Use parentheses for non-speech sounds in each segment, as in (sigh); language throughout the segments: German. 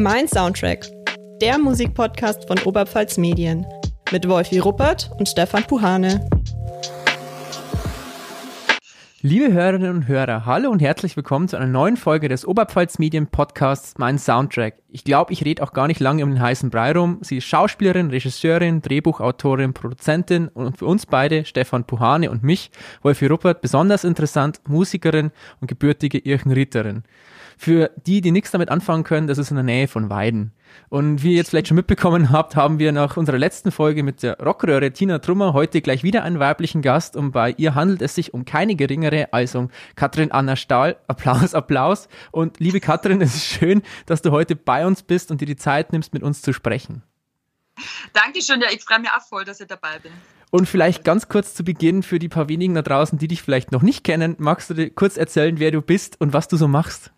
Mein Soundtrack, der Musikpodcast von Oberpfalz Medien mit Wolfi Ruppert und Stefan Puhane. Liebe Hörerinnen und Hörer, hallo und herzlich willkommen zu einer neuen Folge des Oberpfalz Medien Podcasts Mein Soundtrack. Ich glaube, ich rede auch gar nicht lange um den heißen Brei rum. Sie ist Schauspielerin, Regisseurin, Drehbuchautorin, Produzentin und für uns beide, Stefan Puhane und mich, Wolfi Ruppert, besonders interessant, Musikerin und gebürtige Irchenritterin. Für die, die nichts damit anfangen können, das ist in der Nähe von Weiden. Und wie ihr jetzt vielleicht schon mitbekommen habt, haben wir nach unserer letzten Folge mit der Rockröhre Tina Trummer heute gleich wieder einen weiblichen Gast und bei ihr handelt es sich um keine geringere als um Katrin Anna Stahl. Applaus, Applaus. Und liebe Katrin, es ist schön, dass du heute bei uns bist und dir die Zeit nimmst, mit uns zu sprechen. Dankeschön, ja, ich freue mich auch voll, dass ich dabei bin. Und vielleicht ganz kurz zu Beginn für die paar wenigen da draußen, die dich vielleicht noch nicht kennen, magst du dir kurz erzählen, wer du bist und was du so machst?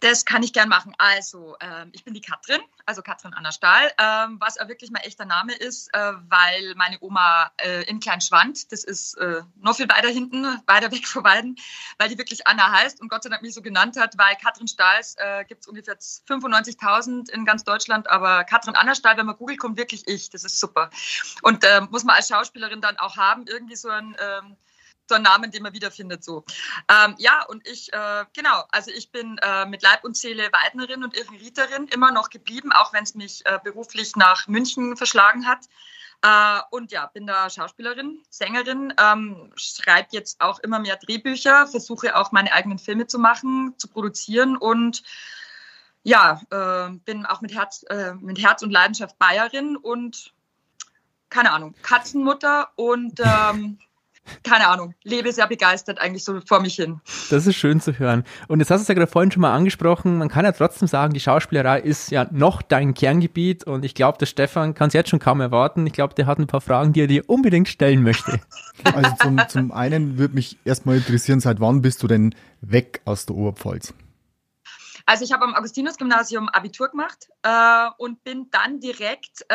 Das kann ich gern machen. Also, ähm, ich bin die Katrin, also Katrin Anna Stahl, ähm, was auch wirklich mein echter Name ist, äh, weil meine Oma äh, in Kleinschwand, das ist äh, noch viel weiter hinten, weiter weg von beiden, weil die wirklich Anna heißt und Gott sei Dank mich so genannt hat, weil Katrin Stahls äh, gibt es ungefähr 95.000 in ganz Deutschland, aber Katrin Anna Stahl, wenn man googelt, kommt wirklich ich. Das ist super. Und äh, muss man als Schauspielerin dann auch haben, irgendwie so ein... Ähm, so ein Namen, den man wiederfindet. So. Ähm, ja, und ich, äh, genau, also ich bin äh, mit Leib und Seele Weidnerin und Irrenrieterin immer noch geblieben, auch wenn es mich äh, beruflich nach München verschlagen hat. Äh, und ja, bin da Schauspielerin, Sängerin, ähm, schreibe jetzt auch immer mehr Drehbücher, versuche auch meine eigenen Filme zu machen, zu produzieren und ja, äh, bin auch mit Herz, äh, mit Herz und Leidenschaft Bayerin und keine Ahnung, Katzenmutter und ähm, keine Ahnung, lebe sehr begeistert eigentlich so vor mich hin. Das ist schön zu hören. Und jetzt hast du es ja gerade vorhin schon mal angesprochen, man kann ja trotzdem sagen, die Schauspielerei ist ja noch dein Kerngebiet und ich glaube, der Stefan kann es jetzt schon kaum erwarten. Ich glaube, der hat ein paar Fragen, die er dir unbedingt stellen möchte. (laughs) Also zum, zum einen würde mich erstmal interessieren, seit wann bist du denn weg aus der Oberpfalz? Also ich habe am Augustinus-Gymnasium Abitur gemacht äh, und bin dann direkt, äh,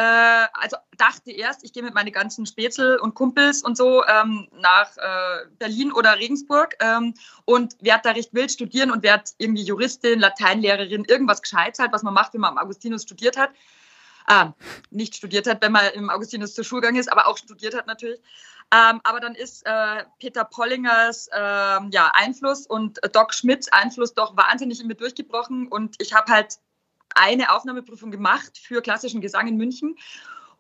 also dachte erst, ich gehe mit meinen ganzen Spätzl und Kumpels und so ähm, nach äh, Berlin oder Regensburg ähm, und werde da recht wild studieren und werde irgendwie Juristin, Lateinlehrerin, irgendwas Gescheites halt, was man macht, wenn man am Augustinus studiert hat. Ah, nicht studiert hat, wenn man im Augustinus zur Schulgang ist, aber auch studiert hat natürlich. Ähm, aber dann ist äh, Peter Pollingers äh, ja, Einfluss und Doc Schmidts Einfluss doch wahnsinnig in mir durchgebrochen. Und ich habe halt eine Aufnahmeprüfung gemacht für klassischen Gesang in München.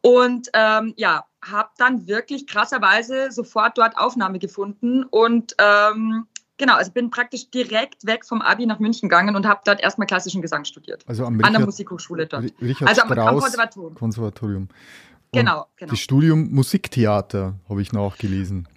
Und ähm, ja, habe dann wirklich krasserweise sofort dort Aufnahme gefunden. Und ähm, genau, also bin praktisch direkt weg vom Abi nach München gegangen und habe dort erstmal klassischen Gesang studiert. Also am Richard, an der Musikhochschule dort. Richard also am, am Konservatorium. Konservatorium. Genau, genau. Das Studium Musiktheater habe ich nachgelesen.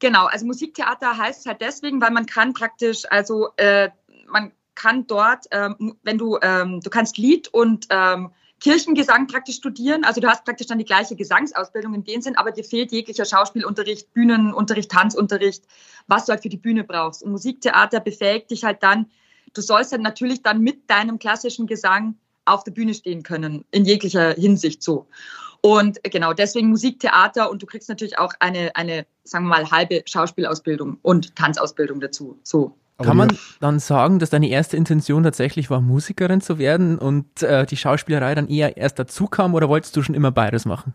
Genau, also Musiktheater heißt es halt deswegen, weil man kann praktisch, also äh, man kann dort, ähm, wenn du, ähm, du kannst Lied und ähm, Kirchengesang praktisch studieren. Also du hast praktisch dann die gleiche Gesangsausbildung in dem Sinn, aber dir fehlt jeglicher Schauspielunterricht, Bühnenunterricht, Tanzunterricht, was du halt für die Bühne brauchst. Und Musiktheater befähigt dich halt dann, du sollst halt natürlich dann mit deinem klassischen Gesang auf der Bühne stehen können, in jeglicher Hinsicht so. Und genau, deswegen Musiktheater und du kriegst natürlich auch eine, eine, sagen wir mal, halbe Schauspielausbildung und Tanzausbildung dazu. So. Kann man dann sagen, dass deine erste Intention tatsächlich war, Musikerin zu werden und äh, die Schauspielerei dann eher erst dazu kam oder wolltest du schon immer beides machen?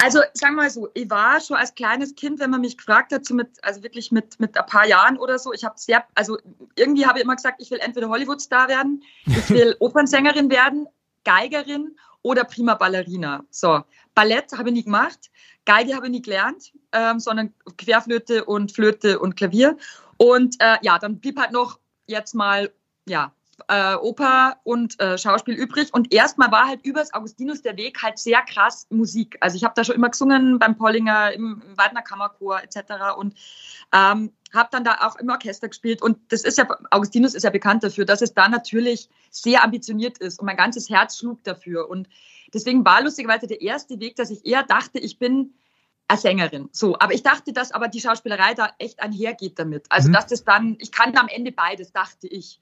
Also sagen wir mal so, ich war schon als kleines Kind, wenn man mich gefragt hat, so mit, also wirklich mit, mit ein paar Jahren oder so, ich habe sehr, also irgendwie habe ich immer gesagt, ich will entweder Hollywood-Star werden, ich (laughs) will Opernsängerin werden, Geigerin oder Prima Ballerina. So, Ballett habe ich nie gemacht, Geige habe ich nie gelernt, ähm, sondern Querflöte und Flöte und Klavier. Und äh, ja, dann blieb halt noch jetzt mal, ja, äh, Oper und äh, Schauspiel übrig. Und erstmal war halt übers Augustinus der Weg halt sehr krass Musik. Also ich habe da schon immer gesungen beim Pollinger, im, im Weidner Kammerchor etc. Und ähm, habe dann da auch im Orchester gespielt. Und das ist ja, Augustinus ist ja bekannt dafür, dass es da natürlich sehr ambitioniert ist und mein ganzes Herz schlug dafür. Und deswegen war lustigerweise der erste Weg, dass ich eher dachte, ich bin als Sängerin. So, aber ich dachte, dass aber die Schauspielerei da echt einhergeht damit. Also, mhm. dass das dann, ich kann am Ende beides, dachte ich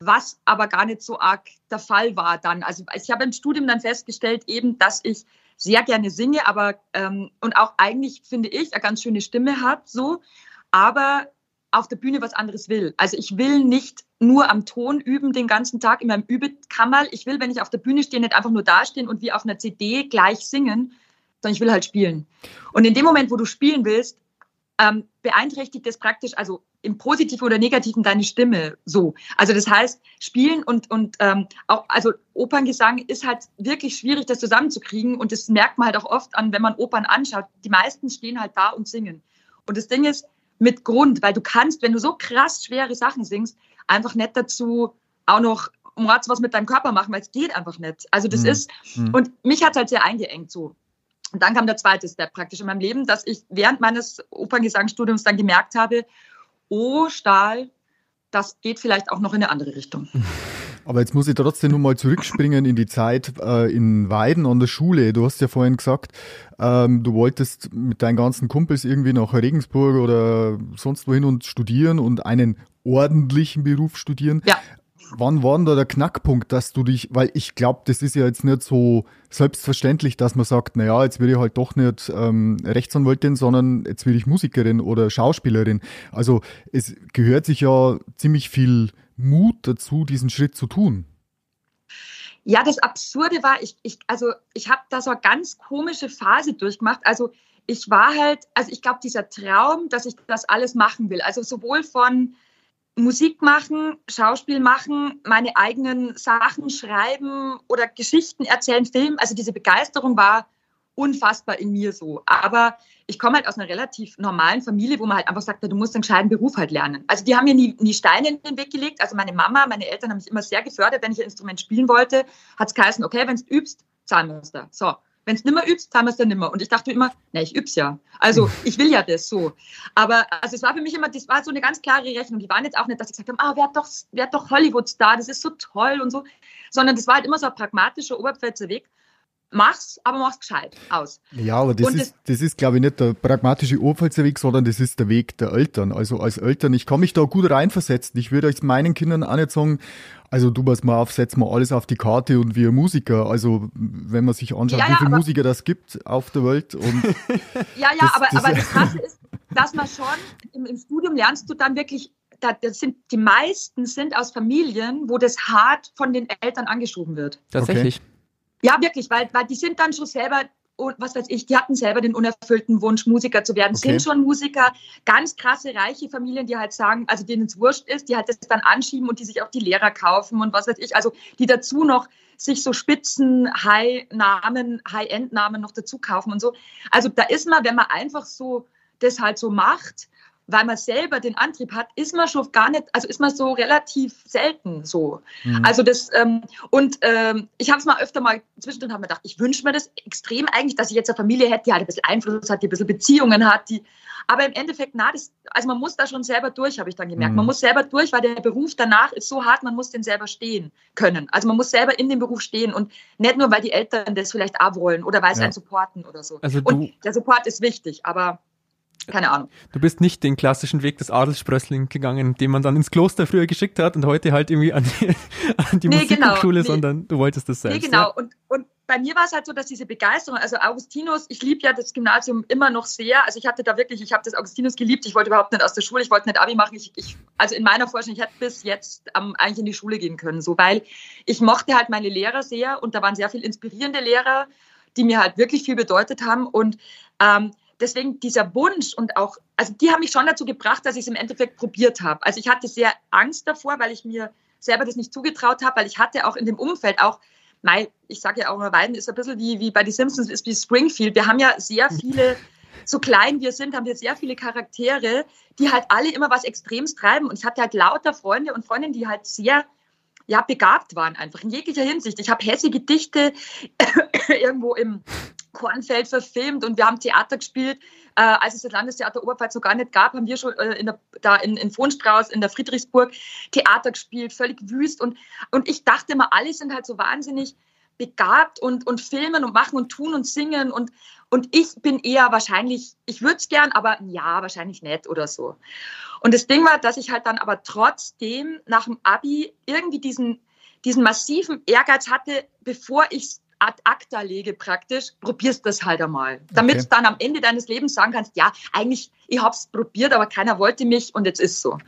was aber gar nicht so arg der Fall war dann. Also ich habe im Studium dann festgestellt, eben, dass ich sehr gerne singe, aber ähm, und auch eigentlich finde ich eine ganz schöne Stimme hat, so. Aber auf der Bühne was anderes will. Also ich will nicht nur am Ton üben den ganzen Tag in meinem Übekammerl. Ich will, wenn ich auf der Bühne stehe, nicht einfach nur dastehen und wie auf einer CD gleich singen, sondern ich will halt spielen. Und in dem Moment, wo du spielen willst, ähm, beeinträchtigt das praktisch, also im Positiven oder Negativen deine Stimme so. Also das heißt, spielen und, und ähm, auch, also Operngesang ist halt wirklich schwierig, das zusammenzukriegen. Und das merkt man halt auch oft an, wenn man Opern anschaut. Die meisten stehen halt da und singen. Und das Ding ist, mit Grund, weil du kannst, wenn du so krass schwere Sachen singst, einfach nicht dazu auch noch Mords was mit deinem Körper machen, weil es geht einfach nicht. Also das mhm. ist, mhm. und mich hat es halt sehr eingeengt so. Und dann kam der zweite Step praktisch in meinem Leben, dass ich während meines Operngesangsstudiums dann gemerkt habe, oh Stahl, das geht vielleicht auch noch in eine andere Richtung. Aber jetzt muss ich trotzdem nur mal zurückspringen in die Zeit äh, in Weiden an der Schule. Du hast ja vorhin gesagt, ähm, du wolltest mit deinen ganzen Kumpels irgendwie nach Regensburg oder sonst wohin und studieren und einen ordentlichen Beruf studieren. Ja. Wann war denn da der Knackpunkt, dass du dich, weil ich glaube, das ist ja jetzt nicht so selbstverständlich, dass man sagt, naja, jetzt werde ich halt doch nicht ähm, Rechtsanwältin, sondern jetzt werde ich Musikerin oder Schauspielerin. Also es gehört sich ja ziemlich viel Mut dazu, diesen Schritt zu tun. Ja, das Absurde war, ich, ich also ich habe da so eine ganz komische Phase durchgemacht. Also ich war halt, also ich glaube, dieser Traum, dass ich das alles machen will, also sowohl von Musik machen, Schauspiel machen, meine eigenen Sachen schreiben oder Geschichten erzählen, Film. Also diese Begeisterung war unfassbar in mir so. Aber ich komme halt aus einer relativ normalen Familie, wo man halt einfach sagt, du musst einen gescheiten Beruf halt lernen. Also die haben mir nie, nie Steine in den Weg gelegt. Also meine Mama, meine Eltern haben mich immer sehr gefördert. Wenn ich ein Instrument spielen wollte, hat es geheißen, okay, wenn du übst, zahlen wir es da. So, wenn es nimmer übst, haben wir es dann nimmer. Und ich dachte immer, ne, ich üb's ja. Also ich will ja das so. Aber also es war für mich immer, das war so eine ganz klare Rechnung. Die waren jetzt auch nicht, dass ich gesagt habe, ah, wer hat doch, wer hat doch Hollywood-Star, das ist so toll und so. Sondern das war halt immer so ein pragmatischer Oberpfälzer Weg mach's, aber mach's gescheit aus. Ja, aber das ist, das, das ist, glaube ich, nicht der pragmatische Oberpfälzer Weg, sondern das ist der Weg der Eltern. Also als Eltern, ich kann mich da gut reinversetzen. Ich würde euch meinen Kindern auch nicht sagen, also du pass mal auf, setz mal alles auf die Karte und wir Musiker. Also wenn man sich anschaut, ja, ja, wie viele Musiker das gibt auf der Welt. Und (laughs) ja, ja, das, aber, das, aber das (laughs) Krasse ist, dass man schon im, im Studium lernst du dann wirklich das sind, die meisten sind aus Familien, wo das hart von den Eltern angeschoben wird. Tatsächlich. Okay. Ja, wirklich, weil, weil die sind dann schon selber, was weiß ich, die hatten selber den unerfüllten Wunsch, Musiker zu werden, okay. sind schon Musiker, ganz krasse, reiche Familien, die halt sagen, also denen es wurscht ist, die halt das dann anschieben und die sich auch die Lehrer kaufen und was weiß ich, also die dazu noch sich so Spitzen, High-Namen, High-End-Namen noch dazu kaufen und so. Also da ist man, wenn man einfach so das halt so macht, weil man selber den Antrieb hat, ist man schon gar nicht, also ist man so relativ selten so. Mhm. Also das, ähm, und ähm, ich habe es mal öfter mal zwischendrin habe mir gedacht, ich wünsche mir das extrem eigentlich, dass ich jetzt eine Familie hätte, die halt ein bisschen Einfluss hat, die ein bisschen Beziehungen hat, die, aber im Endeffekt, na, das, also man muss da schon selber durch, habe ich dann gemerkt. Mhm. Man muss selber durch, weil der Beruf danach ist so hart, man muss den selber stehen können. Also man muss selber in dem Beruf stehen und nicht nur, weil die Eltern das vielleicht auch wollen oder weil sie ja. einen supporten oder so. Also und der Support ist wichtig, aber keine Ahnung. Du bist nicht den klassischen Weg des Adelssprössling gegangen, den man dann ins Kloster früher geschickt hat und heute halt irgendwie an die, (laughs) an die nee, Musikhochschule, genau, nee. sondern du wolltest das selbst. Nee, genau. Ja? Und, und bei mir war es halt so, dass diese Begeisterung, also Augustinus, ich liebe ja das Gymnasium immer noch sehr. Also ich hatte da wirklich, ich habe das Augustinus geliebt. Ich wollte überhaupt nicht aus der Schule, ich wollte nicht Abi machen. Ich, ich, also in meiner Forschung, ich hätte bis jetzt ähm, eigentlich in die Schule gehen können, so, weil ich mochte halt meine Lehrer sehr und da waren sehr viele inspirierende Lehrer, die mir halt wirklich viel bedeutet haben. Und ähm, deswegen dieser Wunsch und auch, also die haben mich schon dazu gebracht, dass ich es im Endeffekt probiert habe. Also ich hatte sehr Angst davor, weil ich mir selber das nicht zugetraut habe, weil ich hatte auch in dem Umfeld auch, mein, ich sage ja auch immer, Weiden ist ein bisschen wie, wie bei den Simpsons, ist wie Springfield. Wir haben ja sehr viele, so klein wir sind, haben wir sehr viele Charaktere, die halt alle immer was Extrems treiben. Und ich hatte halt lauter Freunde und Freundinnen, die halt sehr ja, begabt waren einfach in jeglicher Hinsicht. Ich habe hässliche Gedichte (coughs) irgendwo im Kornfeld verfilmt und wir haben Theater gespielt. Äh, als es das Landestheater Oberpfalz noch gar nicht gab, haben wir schon äh, in der, da in, in Vonstrauß, in der Friedrichsburg Theater gespielt, völlig wüst. Und, und ich dachte immer, alle sind halt so wahnsinnig begabt und, und filmen und machen und tun und singen. Und, und ich bin eher wahrscheinlich, ich würde es gern, aber ja, wahrscheinlich nicht oder so. Und das Ding war, dass ich halt dann aber trotzdem nach dem Abi irgendwie diesen, diesen massiven Ehrgeiz hatte, bevor ich ad acta lege praktisch, probierst das halt einmal. Damit okay. du dann am Ende deines Lebens sagen kannst, ja, eigentlich, ich habe es probiert, aber keiner wollte mich und jetzt ist so.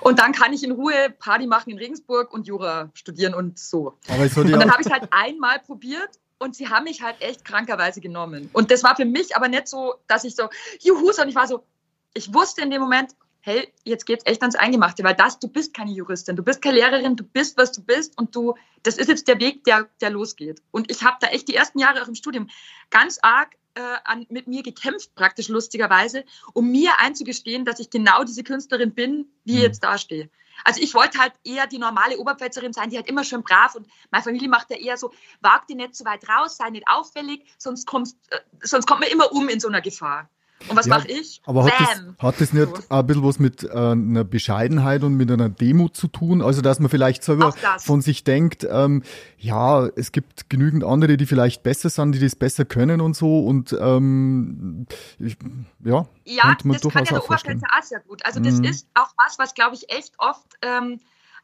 Und dann kann ich in Ruhe Party machen in Regensburg und Jura studieren und so. und dann habe ich es halt einmal probiert und sie haben mich halt echt krankerweise genommen. Und das war für mich aber nicht so, dass ich so, juhu, sondern ich war so, ich wusste in dem Moment, hey, jetzt geht's echt ans Eingemachte, weil das, du bist keine Juristin, du bist keine Lehrerin, du bist, was du bist und du, das ist jetzt der Weg, der, der losgeht. Und ich habe da echt die ersten Jahre auch im Studium ganz arg äh, an, mit mir gekämpft, praktisch lustigerweise, um mir einzugestehen, dass ich genau diese Künstlerin bin, die mhm. jetzt dastehe. Also ich wollte halt eher die normale Oberpfälzerin sein, die halt immer schön brav und meine Familie macht ja eher so, wag dir nicht zu weit raus, sei nicht auffällig, sonst, kommst, äh, sonst kommt man immer um in so einer Gefahr. Und was ja, mache ich? Aber hat das, hat das, nicht ein bisschen was mit äh, einer Bescheidenheit und mit einer Demut zu tun? Also, dass man vielleicht selber von sich denkt, ähm, ja, es gibt genügend andere, die vielleicht besser sind, die das besser können und so. Und ähm, ich, ja, ja das kann ja der Obergrenze auch sehr gut. Also, das mhm. ist auch was, was, glaube ich, echt oft ähm,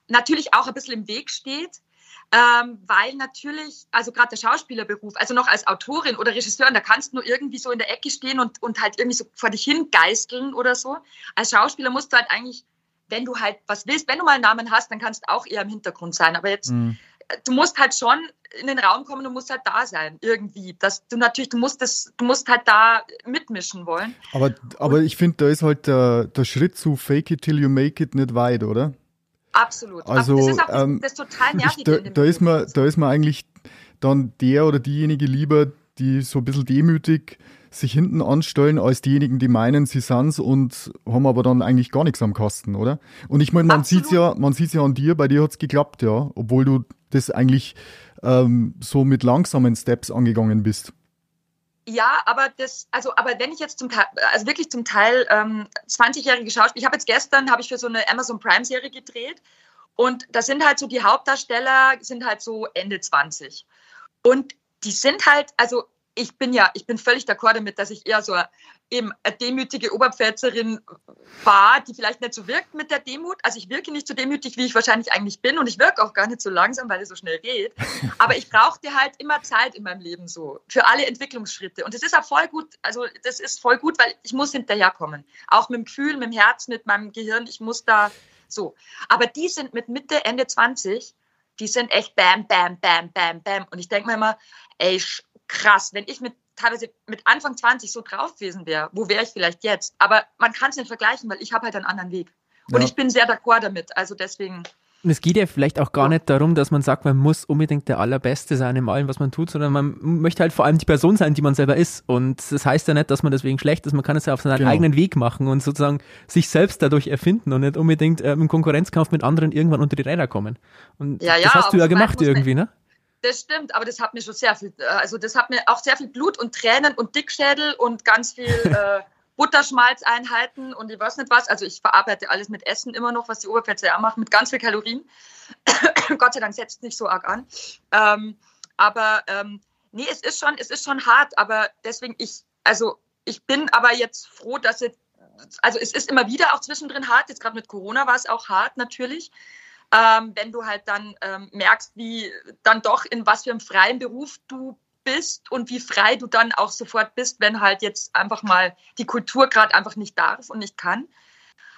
natürlich auch ein bisschen im Weg steht ähm, weil natürlich, also gerade der Schauspielerberuf, also noch als Autorin oder Regisseurin, da kannst du nur irgendwie so in der Ecke stehen und, und halt irgendwie so vor dich hin geißeln oder so. Als Schauspieler musst du halt eigentlich, wenn du halt was willst, wenn du mal einen Namen hast, dann kannst du auch eher im Hintergrund sein. Aber jetzt, mhm. du musst halt schon in den Raum kommen, du musst halt da sein, irgendwie. Dass du natürlich, du musst das, du musst halt da mitmischen wollen. Aber, aber ich finde, da ist halt der, der Schritt zu Fake it till you make it nicht weit, oder? Absolut. Also, das ist auch das, ähm, das total nervig. Da, da, ist man, da ist man eigentlich dann der oder diejenige lieber, die so ein bisschen demütig sich hinten anstellen, als diejenigen, die meinen, sie sind's und haben aber dann eigentlich gar nichts am Kasten, oder? Und ich meine, man sieht's ja, man sieht's ja an dir, bei dir hat's geklappt, ja, obwohl du das eigentlich ähm, so mit langsamen Steps angegangen bist. Ja, aber das, also, aber wenn ich jetzt zum Teil, also wirklich zum Teil ähm, 20-jährige Schauspieler, ich habe jetzt gestern, habe ich für so eine Amazon Prime-Serie gedreht und da sind halt so die Hauptdarsteller, sind halt so Ende 20. Und die sind halt, also ich bin ja, ich bin völlig d'accord damit, dass ich eher so eben eine demütige Oberpfälzerin war, die vielleicht nicht so wirkt mit der Demut. Also ich wirke nicht so demütig, wie ich wahrscheinlich eigentlich bin und ich wirke auch gar nicht so langsam, weil es so schnell geht. (laughs) Aber ich brauchte halt immer Zeit in meinem Leben so für alle Entwicklungsschritte. Und das ist auch voll gut, also das ist voll gut, weil ich muss hinterherkommen. Auch mit dem Gefühl, mit dem Herz, mit meinem Gehirn, ich muss da so. Aber die sind mit Mitte, Ende 20, die sind echt bam, bam, bam, bam, bam. Und ich denke mir immer, ey, krass, wenn ich mit teilweise mit Anfang 20 so drauf gewesen wäre, wo wäre ich vielleicht jetzt? Aber man kann es nicht vergleichen, weil ich habe halt einen anderen Weg. Und ja. ich bin sehr d'accord damit. Also deswegen. Und es geht ja vielleicht auch gar nicht darum, dass man sagt, man muss unbedingt der Allerbeste sein in allem, was man tut, sondern man möchte halt vor allem die Person sein, die man selber ist. Und das heißt ja nicht, dass man deswegen schlecht ist. Man kann es ja auf seinen genau. eigenen Weg machen und sozusagen sich selbst dadurch erfinden und nicht unbedingt äh, im Konkurrenzkampf mit anderen irgendwann unter die Räder kommen. Und ja, ja, das hast du ja gemacht irgendwie, ne? Das stimmt, aber das hat mir schon sehr viel, äh, also das hat mir auch sehr viel Blut und Tränen und Dickschädel und ganz viel (laughs) äh, Butterschmalzeinheiten und ich weiß nicht was. Also ich verarbeite alles mit Essen immer noch, was die Oberfette ja macht, mit ganz viel Kalorien. (coughs) Gott sei Dank setzt es nicht so arg an. Ähm, aber ähm, nee, es ist schon, es ist schon hart, aber deswegen ich, also ich bin aber jetzt froh, dass es, also es ist immer wieder auch zwischendrin hart. Jetzt gerade mit Corona war es auch hart natürlich ähm, wenn du halt dann ähm, merkst, wie dann doch in was für einem freien Beruf du bist und wie frei du dann auch sofort bist, wenn halt jetzt einfach mal die Kultur gerade einfach nicht darf und nicht kann.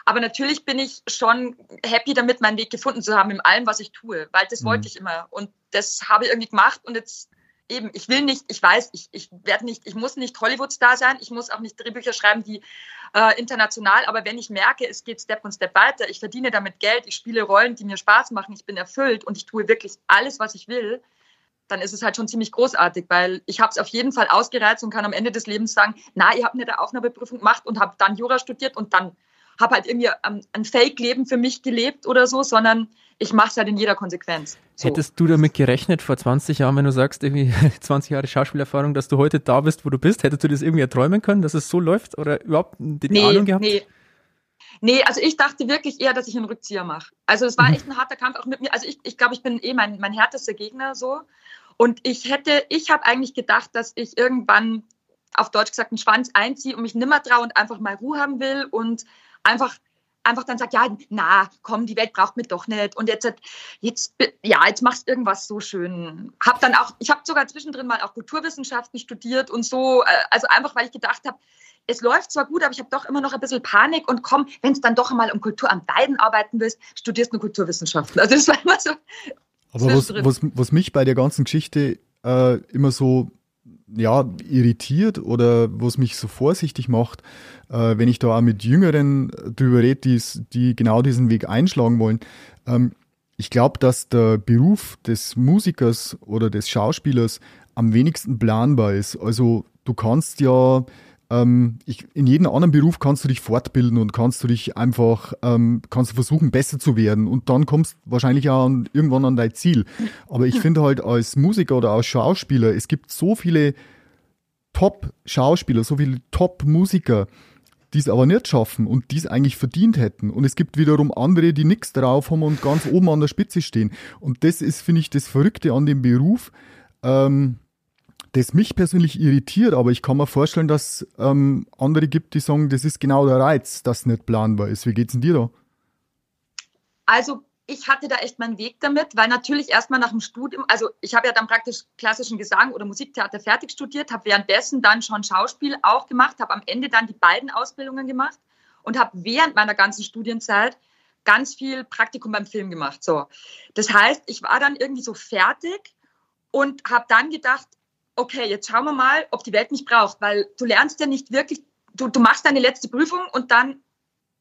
Aber natürlich bin ich schon happy damit, meinen Weg gefunden zu haben in allem, was ich tue, weil das mhm. wollte ich immer und das habe ich irgendwie gemacht und jetzt eben, ich will nicht, ich weiß, ich, ich werde nicht, ich muss nicht Hollywood-Star sein, ich muss auch nicht Drehbücher schreiben, die äh, international, aber wenn ich merke, es geht Step und Step weiter, ich verdiene damit Geld, ich spiele Rollen, die mir Spaß machen, ich bin erfüllt und ich tue wirklich alles, was ich will, dann ist es halt schon ziemlich großartig, weil ich habe es auf jeden Fall ausgereizt und kann am Ende des Lebens sagen, na, ihr habt eine Aufnahmeprüfung gemacht und habe dann Jura studiert und dann habe halt irgendwie ein Fake-Leben für mich gelebt oder so, sondern ich mache es halt in jeder Konsequenz. So. Hättest du damit gerechnet vor 20 Jahren, wenn du sagst, irgendwie (laughs) 20 Jahre Schauspielerfahrung, dass du heute da bist, wo du bist? Hättest du das irgendwie erträumen können, dass es so läuft oder überhaupt die nee, Ahnung gehabt? Nee. Nee, also ich dachte wirklich eher, dass ich einen Rückzieher mache. Also es war mhm. echt ein harter Kampf auch mit mir. Also ich, ich glaube, ich bin eh mein, mein härtester Gegner so. Und ich hätte, ich habe eigentlich gedacht, dass ich irgendwann auf Deutsch gesagt einen Schwanz einziehe und mich nimmer traue und einfach mal Ruhe haben will und einfach einfach dann sagt, ja, na, komm, die Welt braucht mich doch nicht. Und jetzt, jetzt, ja, jetzt machst du irgendwas so schön. Hab dann auch, ich habe sogar zwischendrin mal auch Kulturwissenschaften studiert und so, äh, also einfach, weil ich gedacht habe, es läuft zwar gut, aber ich habe doch immer noch ein bisschen Panik und komm, wenn es dann doch einmal um Kultur am Weiden arbeiten willst, studierst du Kulturwissenschaften. Also das war immer so. Aber was, was, was mich bei der ganzen Geschichte äh, immer so ja, irritiert oder was mich so vorsichtig macht, äh, wenn ich da auch mit Jüngeren drüber rede, die genau diesen Weg einschlagen wollen. Ähm, ich glaube, dass der Beruf des Musikers oder des Schauspielers am wenigsten planbar ist. Also du kannst ja ähm, ich, in jedem anderen Beruf kannst du dich fortbilden und kannst du dich einfach, ähm, kannst du versuchen, besser zu werden und dann kommst du wahrscheinlich auch an, irgendwann an dein Ziel. Aber ich (laughs) finde halt als Musiker oder als Schauspieler, es gibt so viele Top-Schauspieler, so viele Top-Musiker, die es aber nicht schaffen und die es eigentlich verdient hätten. Und es gibt wiederum andere, die nichts drauf haben und ganz oben an der Spitze stehen. Und das ist, finde ich, das Verrückte an dem Beruf. Ähm, das mich persönlich irritiert, aber ich kann mir vorstellen, dass ähm, andere gibt, die sagen, das ist genau der Reiz, dass nicht planbar ist. Wie geht's denn dir da? Also ich hatte da echt meinen Weg damit, weil natürlich erstmal nach dem Studium, also ich habe ja dann praktisch klassischen Gesang oder Musiktheater fertig studiert, habe währenddessen dann schon Schauspiel auch gemacht, habe am Ende dann die beiden Ausbildungen gemacht und habe während meiner ganzen Studienzeit ganz viel Praktikum beim Film gemacht. So, das heißt, ich war dann irgendwie so fertig und habe dann gedacht, okay, jetzt schauen wir mal, ob die Welt mich braucht, weil du lernst ja nicht wirklich, du, du machst deine letzte Prüfung und dann,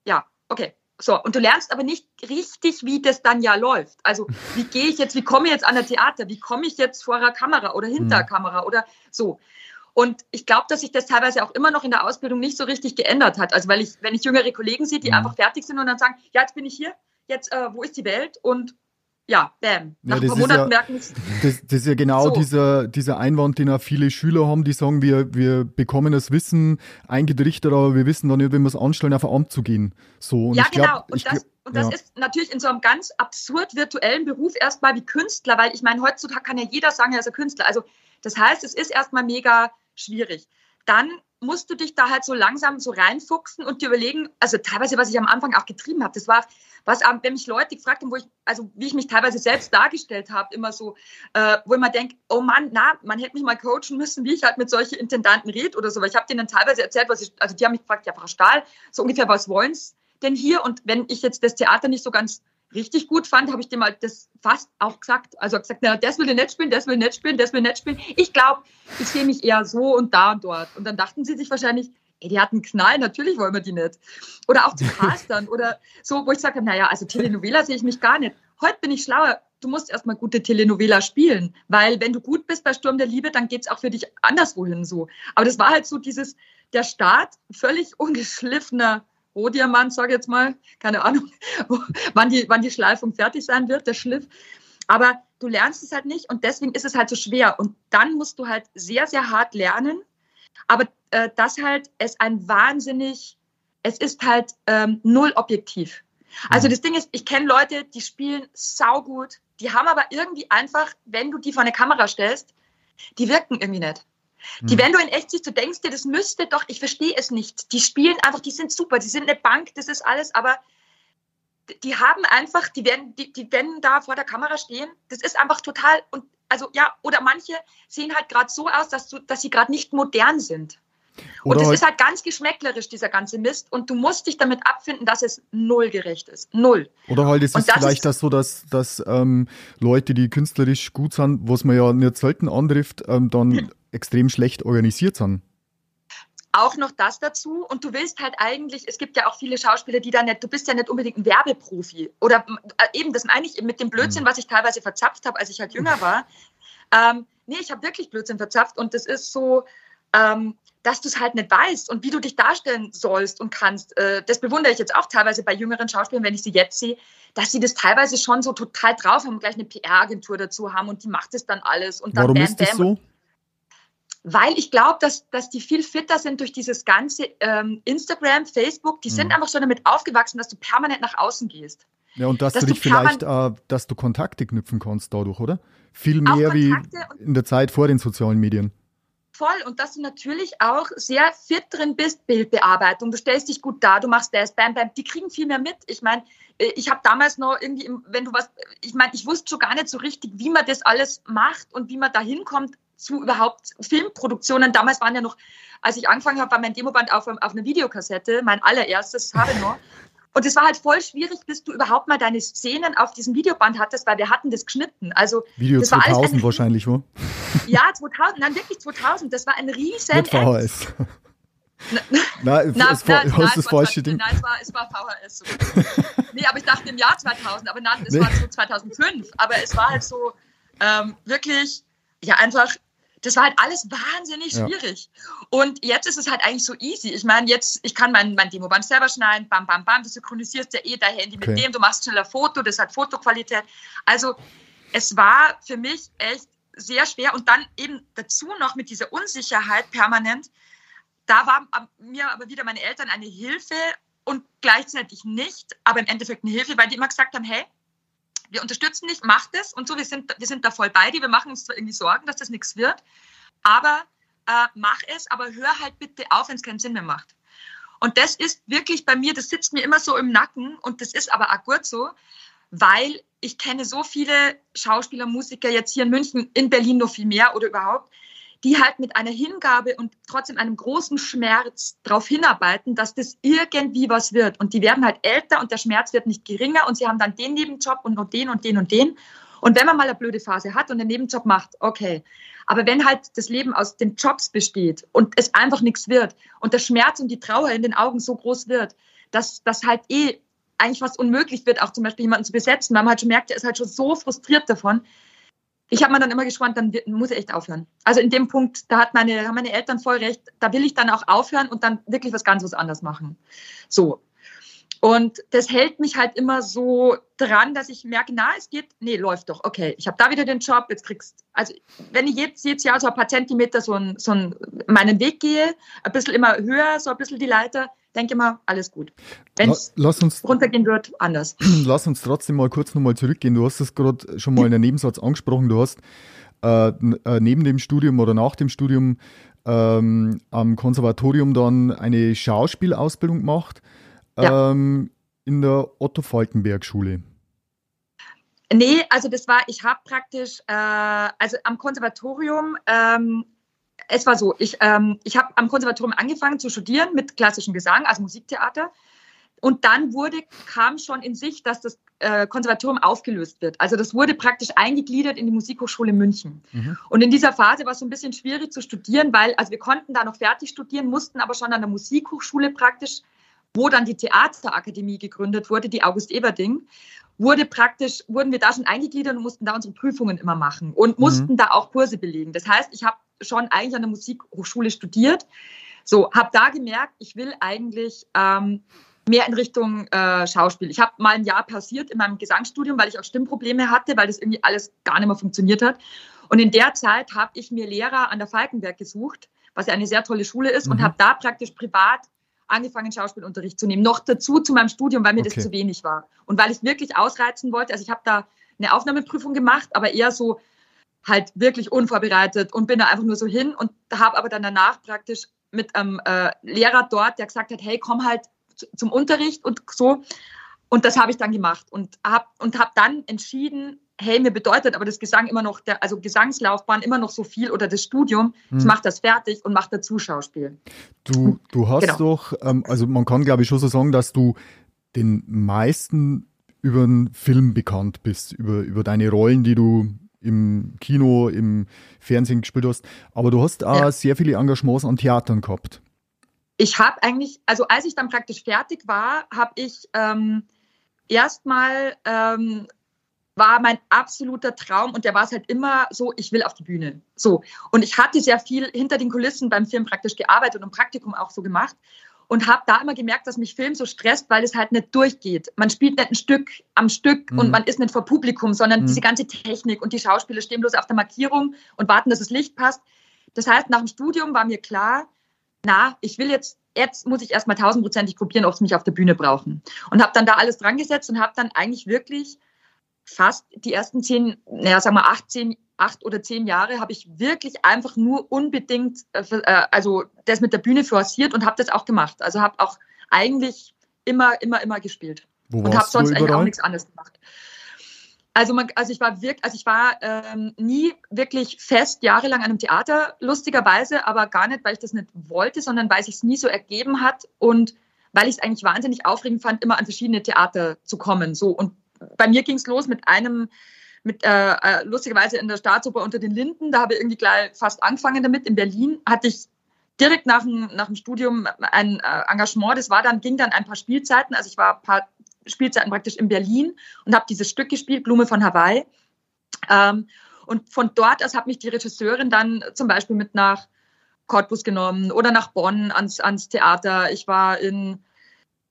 ja, okay. So, und du lernst aber nicht richtig, wie das dann ja läuft. Also, (laughs) wie gehe ich jetzt, wie komme ich jetzt an der Theater, wie komme ich jetzt vor der Kamera oder hinter der mhm. Kamera oder so. Und ich glaube, dass sich das teilweise auch immer noch in der Ausbildung nicht so richtig geändert hat. Also, weil ich, wenn ich jüngere Kollegen sehe, die mhm. einfach fertig sind und dann sagen, ja, jetzt bin ich hier, jetzt, äh, wo ist die Welt? Und ja, bam. Nach ja, ein paar Monaten ja, merken es. Das, das, ist ja genau so. dieser, dieser Einwand, den auch viele Schüler haben, die sagen, wir, wir bekommen das Wissen eingerichtet, aber wir wissen dann nicht, wenn wir es anstellen, auf ein Amt zu gehen. So, und ja, genau. Glaub, und das, und das ja. ist natürlich in so einem ganz absurd virtuellen Beruf erstmal wie Künstler, weil ich meine, heutzutage kann ja jeder sagen, er ist ein Künstler. Also das heißt, es ist erstmal mega schwierig. Dann musst du dich da halt so langsam so reinfuchsen und dir überlegen, also teilweise, was ich am Anfang auch getrieben habe, das war, was, wenn mich Leute gefragt haben, wo ich, also wie ich mich teilweise selbst dargestellt habe, immer so, äh, wo ich mir denke, oh Mann, na, man hätte mich mal coachen müssen, wie ich halt mit solchen Intendanten rede oder so, weil ich habe denen teilweise erzählt, was ich, also die haben mich gefragt, ja, Frau Stahl, so ungefähr, was wollen Sie denn hier? Und wenn ich jetzt das Theater nicht so ganz richtig gut fand, habe ich dem halt das fast auch gesagt. Also gesagt, na, das will ich nicht spielen, das will ich nicht spielen, das will ich nicht spielen. Ich glaube, ich sehe mich eher so und da und dort. Und dann dachten sie sich wahrscheinlich, ey, die hatten Knall, natürlich wollen wir die nicht. Oder auch zu (laughs) Castern oder so, wo ich sage, naja, also Telenovela sehe ich mich gar nicht. Heute bin ich schlauer. Du musst erstmal gute Telenovela spielen, weil wenn du gut bist bei Sturm der Liebe, dann geht es auch für dich anderswohin so. Aber das war halt so dieses, der Start, völlig (laughs) ungeschliffener Rohdiamant, sage ich jetzt mal, keine Ahnung, (laughs) wann die, wann die Schleifung fertig sein wird, der Schliff. Aber du lernst es halt nicht und deswegen ist es halt so schwer. Und dann musst du halt sehr, sehr hart lernen. Aber äh, das halt ist ein wahnsinnig, es ist halt ähm, null objektiv. Also mhm. das Ding ist, ich kenne Leute, die spielen saugut, die haben aber irgendwie einfach, wenn du die vor eine Kamera stellst, die wirken irgendwie nicht. Die, hm. wenn du in echt siehst, du denkst dir, das müsste doch, ich verstehe es nicht. Die spielen einfach, die sind super, die sind eine Bank, das ist alles, aber die haben einfach, die werden, die, die werden da vor der Kamera stehen, das ist einfach total, und also ja, oder manche sehen halt gerade so aus, dass, du, dass sie gerade nicht modern sind. Oder und es halt ist halt ganz geschmäcklerisch, dieser ganze Mist. Und du musst dich damit abfinden, dass es null gerecht ist. Null. Oder halt es ist das vielleicht ist das so, dass, dass ähm, Leute, die künstlerisch gut sind, was man ja nicht selten antrifft, ähm, dann (laughs) extrem schlecht organisiert sind. Auch noch das dazu. Und du willst halt eigentlich, es gibt ja auch viele Schauspieler, die da nicht, du bist ja nicht unbedingt ein Werbeprofi. Oder äh, eben, das meine ich mit dem Blödsinn, mhm. was ich teilweise verzapft habe, als ich halt jünger war. Ähm, nee, ich habe wirklich Blödsinn verzapft. Und das ist so, ähm, dass du es halt nicht weißt und wie du dich darstellen sollst und kannst. Äh, das bewundere ich jetzt auch teilweise bei jüngeren Schauspielern, wenn ich sie jetzt sehe, dass sie das teilweise schon so total drauf haben, gleich eine PR-Agentur dazu haben und die macht es dann alles. Und dann Warum bam, ist das so? Weil ich glaube, dass, dass die viel fitter sind durch dieses ganze ähm, Instagram, Facebook. Die sind mhm. einfach schon damit aufgewachsen, dass du permanent nach außen gehst. Ja, und dass, dass du dich vielleicht, äh, dass du Kontakte knüpfen kannst dadurch, oder? Viel mehr wie in der Zeit vor den sozialen Medien. Voll. Und dass du natürlich auch sehr fit drin bist, Bildbearbeitung. Du stellst dich gut dar, du machst das, bam, bam. Die kriegen viel mehr mit. Ich meine, äh, ich habe damals noch irgendwie, wenn du was, ich meine, ich wusste schon gar nicht so richtig, wie man das alles macht und wie man da hinkommt zu überhaupt Filmproduktionen. Damals waren ja noch, als ich angefangen habe, war mein Demoband auf, auf einer Videokassette, mein allererstes, habe ich noch. Und es war halt voll schwierig, bis du überhaupt mal deine Szenen auf diesem Videoband hattest, weil wir hatten das geschnitten. Also Video das 2000 war alles ein, wahrscheinlich, wo? (laughs) Ja, 2000, nein, wirklich 2000. Das war ein riesen Mit VHS. (laughs) Nein, na, na, war, es war VHS. (laughs) nee, aber ich dachte im Jahr 2000, aber nein, es Nee. war so 2005. Aber es war halt so ähm, wirklich, ja, einfach, das war halt alles wahnsinnig Ja. schwierig. Und jetzt ist es halt eigentlich so easy. Ich meine, jetzt, ich kann mein, mein Demoband selber schneiden, bam, bam, bam, du synchronisierst ja eh dein Handy Okay. mit dem, du machst schneller Foto, das hat Fotoqualität. Also, es war für mich echt sehr schwer und dann eben dazu noch mit dieser Unsicherheit permanent, da war am- mir aber wieder meine Eltern eine Hilfe und gleichzeitig nicht, aber im Endeffekt eine Hilfe, weil die immer gesagt haben, hey, wir unterstützen dich, mach das und so, wir sind, wir sind da voll bei dir, wir machen uns zwar irgendwie Sorgen, dass das nichts wird, aber äh, mach es, aber hör halt bitte auf, wenn es keinen Sinn mehr macht. Und das ist wirklich bei mir, das sitzt mir immer so im Nacken und das ist aber auch gut so, weil ich kenne so viele Schauspieler, Musiker jetzt hier in München, in Berlin noch viel mehr oder überhaupt, die halt mit einer Hingabe und trotzdem einem großen Schmerz darauf hinarbeiten, dass das irgendwie was wird. Und die werden halt älter und der Schmerz wird nicht geringer und sie haben dann den Nebenjob und noch den und den und den. Und wenn man mal eine blöde Phase hat und einen Nebenjob macht, okay. Aber wenn halt das Leben aus den Jobs besteht und es einfach nichts wird und der Schmerz und die Trauer in den Augen so groß wird, dass das halt eh eigentlich fast unmöglich wird, auch zum Beispiel jemanden zu besetzen, weil man halt schon merkt, der ist halt schon so frustriert davon. Ich habe mir dann immer geschworen, dann muss ich echt aufhören. Also in dem Punkt, da hat meine, haben meine Eltern voll recht, da will ich dann auch aufhören und dann wirklich was ganz was anderes machen. So. Und das hält mich halt immer so dran, dass ich merke, na, es geht, nee, läuft doch, okay, ich habe da wieder den Job, jetzt kriegst, also wenn ich jetzt, jedes Jahr so ein paar Zentimeter so, ein, so ein, meinen Weg gehe, ein bisschen immer höher, so ein bisschen die Leiter, denke immer, alles gut. Wenn es lass, uns, runtergehen wird, anders. (clears throat) lass uns trotzdem mal kurz nochmal zurückgehen. Du hast es gerade schon mal in einem Nebensatz angesprochen. Du hast äh, äh, neben dem Studium oder nach dem Studium ähm, am Konservatorium dann eine Schauspielausbildung gemacht Ja. ähm, in der Otto Falkenberg Schule. Nee, also das war, ich habe praktisch, äh, also am Konservatorium, ähm, es war so, ich, ähm, ich habe am Konservatorium angefangen zu studieren mit klassischem Gesang, also Musiktheater. Und dann wurde, kam schon in sich, dass das äh, Konservatorium aufgelöst wird. Also das wurde praktisch eingegliedert in die Musikhochschule München. Mhm. Und in dieser Phase war es so ein bisschen schwierig zu studieren, weil, also wir konnten da noch fertig studieren, mussten aber schon an der Musikhochschule praktisch, wo dann die Theaterakademie gegründet wurde, die August Eberding, wurde praktisch, wurden wir da schon eingegliedert und mussten da unsere Prüfungen immer machen und mussten da auch Kurse belegen. Das heißt, ich habe schon eigentlich an der Musikhochschule studiert. So, habe da gemerkt, ich will eigentlich ähm, mehr in Richtung äh, Schauspiel. Ich habe mal ein Jahr pausiert in meinem Gesangsstudium, weil ich auch Stimmprobleme hatte, weil das irgendwie alles gar nicht mehr funktioniert hat. Und in der Zeit habe ich mir Lehrer an der Falkenberg gesucht, was ja eine sehr tolle Schule ist, und Mhm. habe da praktisch privat angefangen, Schauspielunterricht zu nehmen. Noch dazu zu meinem Studium, weil mir Okay. das zu wenig war. Und weil ich wirklich ausreizen wollte. Also ich habe da eine Aufnahmeprüfung gemacht, aber eher so halt wirklich unvorbereitet und bin da einfach nur so hin und habe aber dann danach praktisch mit einem äh, Lehrer dort, der gesagt hat, hey, komm halt zu- zum Unterricht und so. Und das habe ich dann gemacht und habe und hab dann entschieden, hey, mir bedeutet aber das Gesang immer noch, der, also Gesangslaufbahn immer noch so viel oder das Studium, ich Hm. mache das fertig und mache dazu Schauspiel. Du, du hast Genau. doch, ähm, also man kann glaube ich schon so sagen, dass du den meisten über den Film bekannt bist, über, über deine Rollen, die du im Kino, im Fernsehen gespielt hast. Aber du hast auch Ja. sehr viele Engagements an Theatern gehabt. ich habe eigentlich, also als ich dann praktisch fertig war, habe ich ähm, erstmal, ähm, war mein absoluter Traum und der war es halt immer so, ich will auf die Bühne. So. Und ich hatte sehr viel hinter den Kulissen beim Film praktisch gearbeitet und Praktikum auch so gemacht und habe da immer gemerkt, dass mich Film so stresst, weil es halt nicht durchgeht. Man spielt nicht ein Stück am Stück Mhm. und man ist nicht vor Publikum, sondern Mhm. diese ganze Technik und die Schauspieler stehen bloß auf der Markierung und warten, dass das Licht passt. Das heißt, nach dem Studium war mir klar, na, ich will jetzt, jetzt muss ich erstmal tausendprozentig probieren, ob sie mich auf der Bühne brauchen. Und habe dann da alles dran gesetzt und habe dann eigentlich wirklich fast die ersten zehn, naja, sagen wir 18, acht oder zehn Jahre habe ich wirklich einfach nur unbedingt, äh, äh, also das mit der Bühne forciert und habe das auch gemacht. Also habe auch eigentlich immer, immer, immer gespielt. Wo und habe sonst eigentlich auch nichts anderes gemacht. Also, man, also ich war wirklich, also ich war ähm, nie wirklich fest jahrelang an einem Theater, lustigerweise, aber gar nicht, weil ich das nicht wollte, sondern weil es sich nie so ergeben hat und weil ich es eigentlich wahnsinnig aufregend fand, immer an verschiedene Theater zu kommen. So und bei mir ging es los mit einem, mit äh, äh, lustigerweise in der Staatsoper unter den Linden. Da habe ich irgendwie gleich fast angefangen damit. In Berlin hatte ich direkt nach dem, nach dem Studium ein äh, Engagement. Das war dann, ging dann ein paar Spielzeiten. Also ich war ein paar Spielzeiten praktisch in Berlin und habe dieses Stück gespielt, Blume von Hawaii. Ähm, und von dort aus hat mich die Regisseurin dann zum Beispiel mit nach Cottbus genommen oder nach Bonn ans, ans Theater. Ich war in,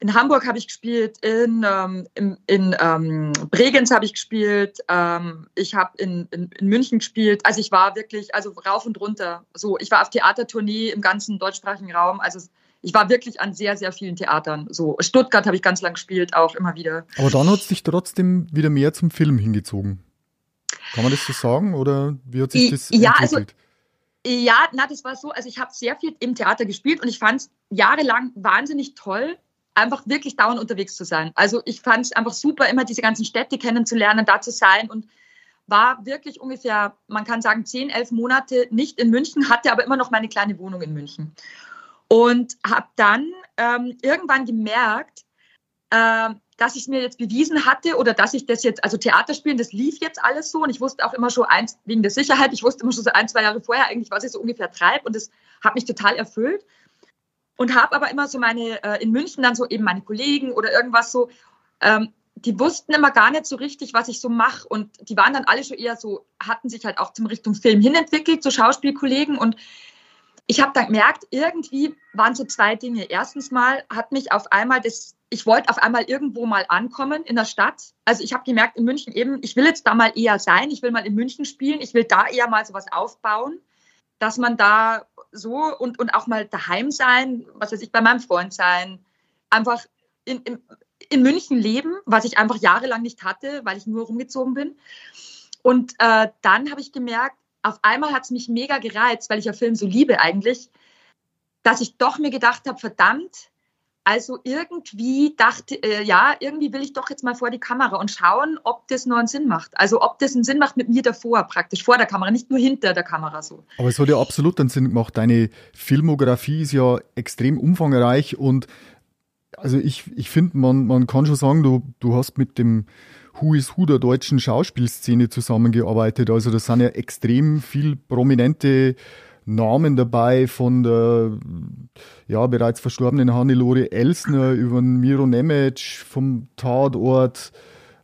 in Hamburg habe ich gespielt, in, ähm, in, in ähm, Bregenz habe ich gespielt, ähm, ich habe in, in, in, München gespielt. Also ich war wirklich, also rauf und runter. So, ich war auf Theatertournee im ganzen deutschsprachigen Raum. Also ich war wirklich an sehr, sehr vielen Theatern. So Stuttgart habe ich ganz lang gespielt, auch immer wieder. Aber dann hat es dich trotzdem wieder mehr zum Film hingezogen. Kann man das so sagen oder wie hat sich das ja, also entwickelt? Also, ja, na, das war so. Also ich habe sehr viel im Theater gespielt und ich fand es jahrelang wahnsinnig toll, einfach wirklich dauernd unterwegs zu sein. Also ich fand es einfach super, immer diese ganzen Städte kennenzulernen, da zu sein und war wirklich ungefähr, man kann sagen, zehn, elf Monate nicht in München, hatte aber immer noch meine kleine Wohnung in München. Und habe dann ähm, irgendwann gemerkt, äh, dass ich es mir jetzt bewiesen hatte oder dass ich das jetzt, also Theaterspielen, das lief jetzt alles so und ich wusste auch immer schon eins, wegen der Sicherheit, ich wusste immer schon so ein, zwei Jahre vorher eigentlich, was ich so ungefähr treibe und das hat mich total erfüllt. Und habe aber immer so meine, äh, in München dann so eben meine Kollegen oder irgendwas so, ähm, die wussten immer gar nicht so richtig, was ich so mache und die waren dann alle schon eher so, hatten sich halt auch zum Richtung Film hin entwickelt, so Schauspielkollegen und ich habe dann gemerkt, irgendwie waren so zwei Dinge. Erstens mal hat mich auf einmal das, ich wollte auf einmal irgendwo mal ankommen in der Stadt. Also ich habe gemerkt in München eben, ich will jetzt da mal eher sein, ich will mal in München spielen, ich will da eher mal sowas aufbauen, dass man da so und, und auch mal daheim sein, was weiß ich, bei meinem Freund sein, einfach in, in, in München leben, was ich einfach jahrelang nicht hatte, weil ich nur rumgezogen bin. Und äh, dann habe ich gemerkt, auf einmal hat es mich mega gereizt, weil ich ja Film so liebe eigentlich, dass ich doch mir gedacht habe, verdammt, also irgendwie dachte, äh, ja, irgendwie will ich doch jetzt mal vor die Kamera und schauen, ob das nur einen Sinn macht. Also ob das einen Sinn macht mit mir davor, praktisch vor der Kamera, nicht nur hinter der Kamera so. Aber es hat ja absolut einen Sinn gemacht. Deine Filmografie ist ja extrem umfangreich und also ich, ich finde, man, man kann schon sagen, du, du hast mit dem Who is Who der deutschen Schauspielszene zusammengearbeitet. Also da sind ja extrem viel prominente Namen dabei, von der ja bereits verstorbenen Hannelore Elsner über Miro Nemec vom Tatort,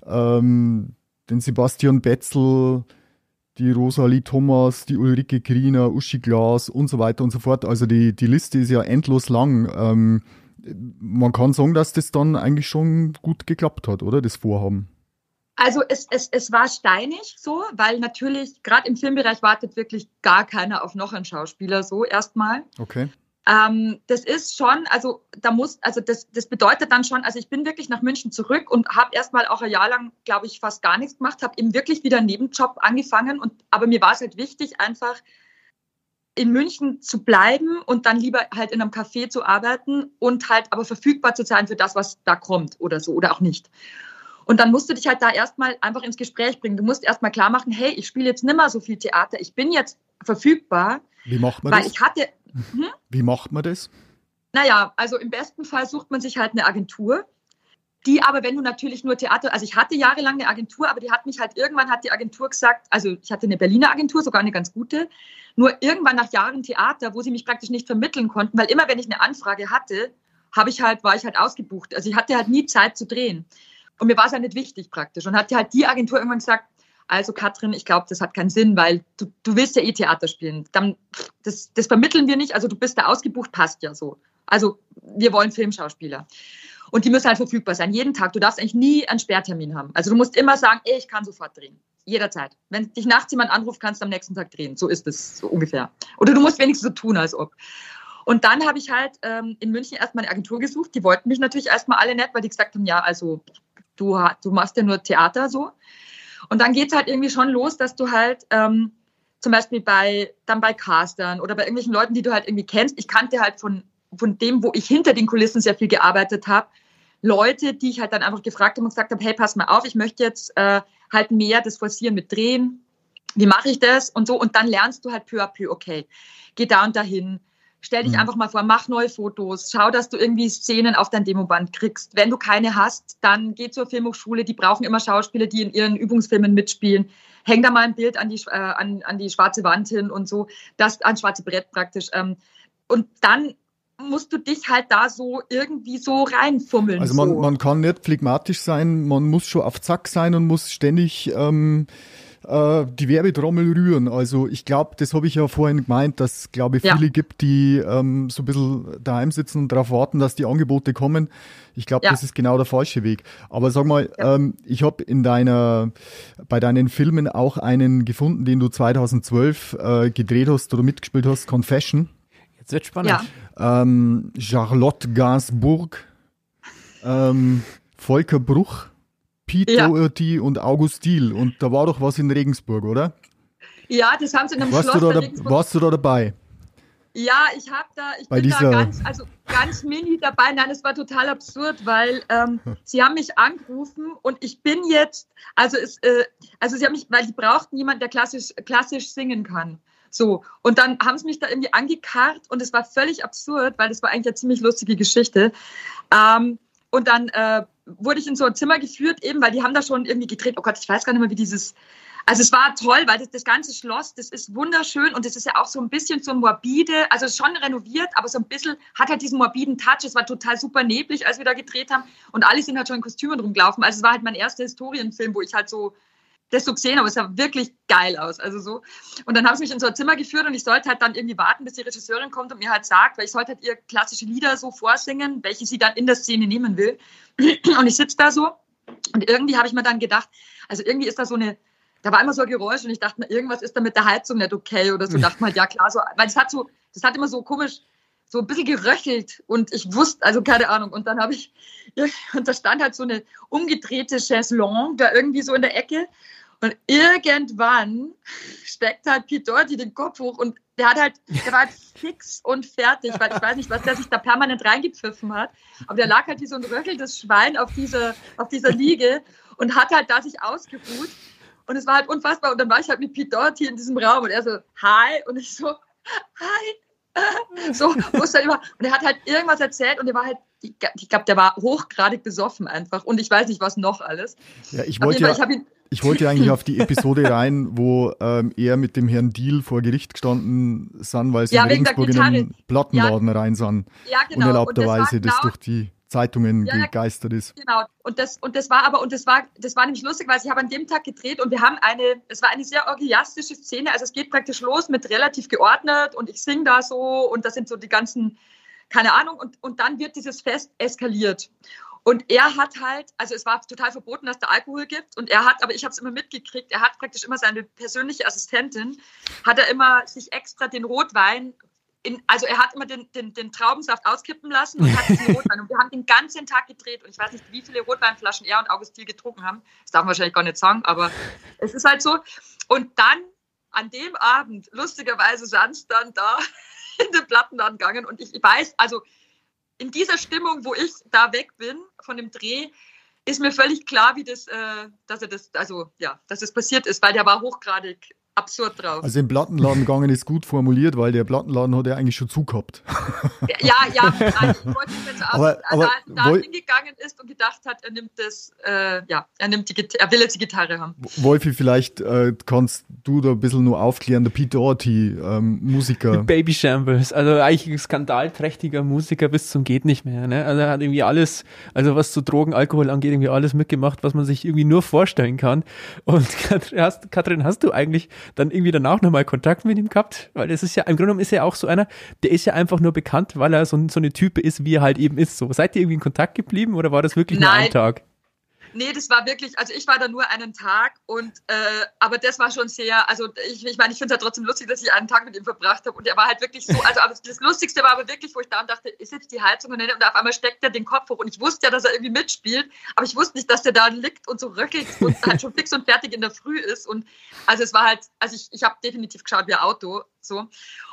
ähm, den Sebastian Betzel, die Rosalie Thomas, die Ulrike Griener, Uschi Glas und so weiter und so fort. Also die, die Liste ist ja endlos lang. Ähm, man kann sagen, dass das dann eigentlich schon gut geklappt hat, oder? Das Vorhaben. Also es, es, es war steinig so, weil natürlich gerade im Filmbereich wartet wirklich gar keiner auf noch einen Schauspieler so erstmal. Okay. Ähm, das ist schon, also da muss, also das, das bedeutet dann schon, also ich bin wirklich nach München zurück und habe erstmal auch ein Jahr lang, glaube ich, fast gar nichts gemacht, habe eben wirklich wieder einen Nebenjob angefangen und aber mir war es halt wichtig, einfach in München zu bleiben und dann lieber halt in einem Café zu arbeiten und halt aber verfügbar zu sein für das, was da kommt oder so oder auch nicht. Und dann musst du dich halt da erstmal einfach ins Gespräch bringen. Du musst erstmal klar machen, hey, ich spiele jetzt nicht mehr so viel Theater, ich bin jetzt verfügbar. Wie macht man weil das? Ich hatte, hm? Wie macht man das? Naja, also im besten Fall sucht man sich halt eine Agentur, die aber, wenn du natürlich nur Theater, also ich hatte jahrelang eine Agentur, aber die hat mich halt, irgendwann hat die Agentur gesagt, also ich hatte eine Berliner Agentur, sogar eine ganz gute, nur irgendwann nach Jahren Theater, wo sie mich praktisch nicht vermitteln konnten, weil immer wenn ich eine Anfrage hatte, habe ich halt, war ich halt ausgebucht. Also ich hatte halt nie Zeit zu drehen. Und mir war es ja nicht wichtig praktisch. Und hat halt die Agentur irgendwann gesagt, also Katrin, ich glaube, das hat keinen Sinn, weil du, du willst ja eh Theater spielen. Dann, das, das vermitteln wir nicht. Also du bist da ausgebucht, passt ja so. Also wir wollen Filmschauspieler. Und die müssen halt verfügbar sein, jeden Tag. Du darfst eigentlich nie einen Sperrtermin haben. Also du musst immer sagen, ey, ich kann sofort drehen. Jederzeit. Wenn dich nachts jemand anruft, kannst du am nächsten Tag drehen. So ist es so ungefähr. Oder du musst wenigstens so tun, als ob. Und dann habe ich halt ähm, in München erstmal eine Agentur gesucht. Die wollten mich natürlich erstmal alle nett, weil die gesagt haben, ja, also du, du machst ja nur Theater so. Und dann geht's halt irgendwie schon los, dass du halt ähm, zum Beispiel bei, dann bei Castern oder bei irgendwelchen Leuten, die du halt irgendwie kennst. Ich kannte halt von, von dem, wo ich hinter den Kulissen sehr viel gearbeitet habe, Leute, die ich halt dann einfach gefragt habe und gesagt habe, hey, pass mal auf, ich möchte jetzt äh, halt mehr das Forcieren mit Drehen. Wie mache ich das? Und so. Und dann lernst du halt peu à peu, okay, geh da und dahin. Stell dich mhm. einfach mal vor, mach neue Fotos, schau, dass du irgendwie Szenen auf dein Demoband kriegst. Wenn du keine hast, dann geh zur Filmhochschule, die brauchen immer Schauspieler, die in ihren Übungsfilmen mitspielen. Häng da mal ein Bild an die, äh, an, an die schwarze Wand hin und so, das ans schwarze Brett praktisch. Ähm, und dann musst du dich halt da so irgendwie so reinfummeln. Also man, so. man kann nicht phlegmatisch sein, man muss schon auf Zack sein und muss ständig ähm, äh, die Werbetrommel rühren. Also ich glaube, das habe ich ja vorhin gemeint, dass glaube ich viele ja. gibt, die ähm, so ein bisschen daheim sitzen und darauf warten, dass die Angebote kommen. Ich glaube, ja. das ist genau der falsche Weg. Aber sag mal, ja. ähm, ich habe in deiner, bei deinen Filmen auch einen gefunden, den du 2012 äh, gedreht hast oder mitgespielt hast, Confession. Jetzt wird spannend. Ja ähm, Charlotte Gainsbourg, ähm, Volker Bruch, Pete ja. Doherty und August Diel. Und da war doch was in Regensburg, oder? Ja, das haben sie in einem warst Schloss du da, Warst du da dabei? Ja, ich habe da, ich Bei bin da ganz, also ganz mini dabei. Nein, es war total absurd, weil ähm, (laughs) sie haben mich angerufen und ich bin jetzt, also es, äh, also sie haben mich, weil die brauchten jemanden, der klassisch, klassisch singen kann. So, und dann haben sie mich da irgendwie angekarrt und es war völlig absurd, weil das war eigentlich eine ziemlich lustige Geschichte. Ähm, und dann äh, wurde ich in so ein Zimmer geführt, eben, weil die haben da schon irgendwie gedreht. Oh Gott, ich weiß gar nicht mehr, wie dieses. Also es war toll, weil das, das ganze Schloss, das ist wunderschön und das ist ja auch so ein bisschen so morbide, also schon renoviert, aber so ein bisschen hat halt diesen morbiden Touch. Es war total super neblig, als wir da gedreht haben und alle sind halt schon in Kostümen rumgelaufen. Also es war halt mein erster Historienfilm, wo ich halt so das so gesehen, aber es sah wirklich geil aus. Also so. Und dann haben sie mich in so ein Zimmer geführt und ich sollte halt dann irgendwie warten, bis die Regisseurin kommt und mir halt sagt, weil ich sollte halt ihr klassische Lieder so vorsingen, welche sie dann in der Szene nehmen will. (clears throat) Und ich sitze da so und irgendwie habe ich mir dann gedacht, also irgendwie ist da so eine, da war immer so ein Geräusch und ich dachte mir, irgendwas ist da mit der Heizung nicht okay oder so. dachte mal, halt, ja klar, so, weil es hat so, das hat immer so komisch, so ein bisschen geröchelt und ich wusste, also keine Ahnung. Und dann habe ich, (laughs) und da stand halt so eine umgedrehte Chaiselongue da irgendwie so in der Ecke und irgendwann steckt halt Pete Doherty den Kopf hoch und der hat halt, der war halt (laughs) fix und fertig, weil ich weiß nicht, was der sich da permanent reingepfiffen hat. Aber der lag halt wie so ein röchelndes Schwein auf dieser, auf dieser Liege und hat halt da sich ausgeruht. Und es war halt unfassbar. Und dann war ich halt mit Pete Doherty in diesem Raum und er so, hi. Und ich so, hi. So, wusste halt immer. Und er hat halt irgendwas erzählt und er war halt, ich glaube, der war hochgradig besoffen einfach. Und ich weiß nicht, was noch alles. Ja, ich wollte ja, ich ich wollte ja eigentlich auf die Episode (laughs) rein, wo ähm, er mit dem Herrn Deal vor Gericht gestanden sind, weil sie ja, in Regensburg in einen Plattenladen ja, rein sind. Ja, genau. Unerlaubterweise, das, genau, das durch die Zeitungen ja, gegeistert ist. Genau. Und das, und das war aber, und das war, das war nämlich lustig, weil ich habe an dem Tag gedreht und wir haben eine, es war eine sehr orgiastische Szene. Also es geht praktisch los mit relativ geordnet und ich singe da so und das sind so die ganzen, keine Ahnung, und, und dann wird dieses Fest eskaliert. Und er hat halt, also es war total verboten, dass da Alkohol gibt. Und er hat, aber ich habe es immer mitgekriegt, er hat praktisch immer seine persönliche Assistentin, hat er immer sich extra den Rotwein, in, also er hat immer den, den, den Traubensaft auskippen lassen und hat den (laughs) Rotwein. Und wir haben den ganzen Tag gedreht. Und ich weiß nicht, wie viele Rotweinflaschen er und Augustin getrunken haben. Das darf man wahrscheinlich gar nicht sagen, aber es ist halt so. Und dann an dem Abend, lustigerweise, es dann da (laughs) in den Platten angegangen. Und ich weiß, also in dieser Stimmung, wo ich da weg bin von dem Dreh, ist mir völlig klar, wie das, äh, dass er das, also ja, dass es das passiert ist, weil der war hochgradig absurd drauf. Also im Plattenladen gegangen ist gut formuliert, weil der Plattenladen hat ja eigentlich schon zugehabt. Ja, (laughs) ja, ich wollte jetzt auch, aber, aber da, da hingegangen ist und gedacht hat, er nimmt das, äh, ja, er nimmt die er will jetzt die Gitarre haben. Wolfi, vielleicht äh, kannst du da ein bisschen nur aufklären, der Pete Doherty, ähm, Musiker. Baby Shambles, also eigentlich ein skandalträchtiger Musiker bis zum geht nicht mehr, ne? Also er hat irgendwie alles, also was zu Drogen, Alkohol angeht, irgendwie alles mitgemacht, was man sich irgendwie nur vorstellen kann. Und (laughs) Katrin, hast, Katrin, hast du eigentlich dann irgendwie danach nochmal Kontakt mit ihm gehabt? Weil es ist ja, im Grunde genommen ist er auch so einer, der ist ja einfach nur bekannt, weil er so, so eine Type ist, wie er halt eben ist. So, seid ihr irgendwie in Kontakt geblieben oder war das wirklich Nein. nur ein Tag? Nee, das war wirklich, also ich war da nur einen Tag und äh, aber das war schon sehr, also ich, ich meine, ich finde es ja trotzdem lustig, dass ich einen Tag mit ihm verbracht habe und er war halt wirklich so, also aber das Lustigste war aber wirklich, wo ich da und dachte, ist jetzt die Heizung und, und auf einmal steckt er den Kopf hoch und ich wusste ja, dass er irgendwie mitspielt, aber ich wusste nicht, dass der da liegt und so röckelt und halt schon fix und fertig in der Früh ist und also es war halt, also ich, ich habe definitiv geschaut wie ein Auto so.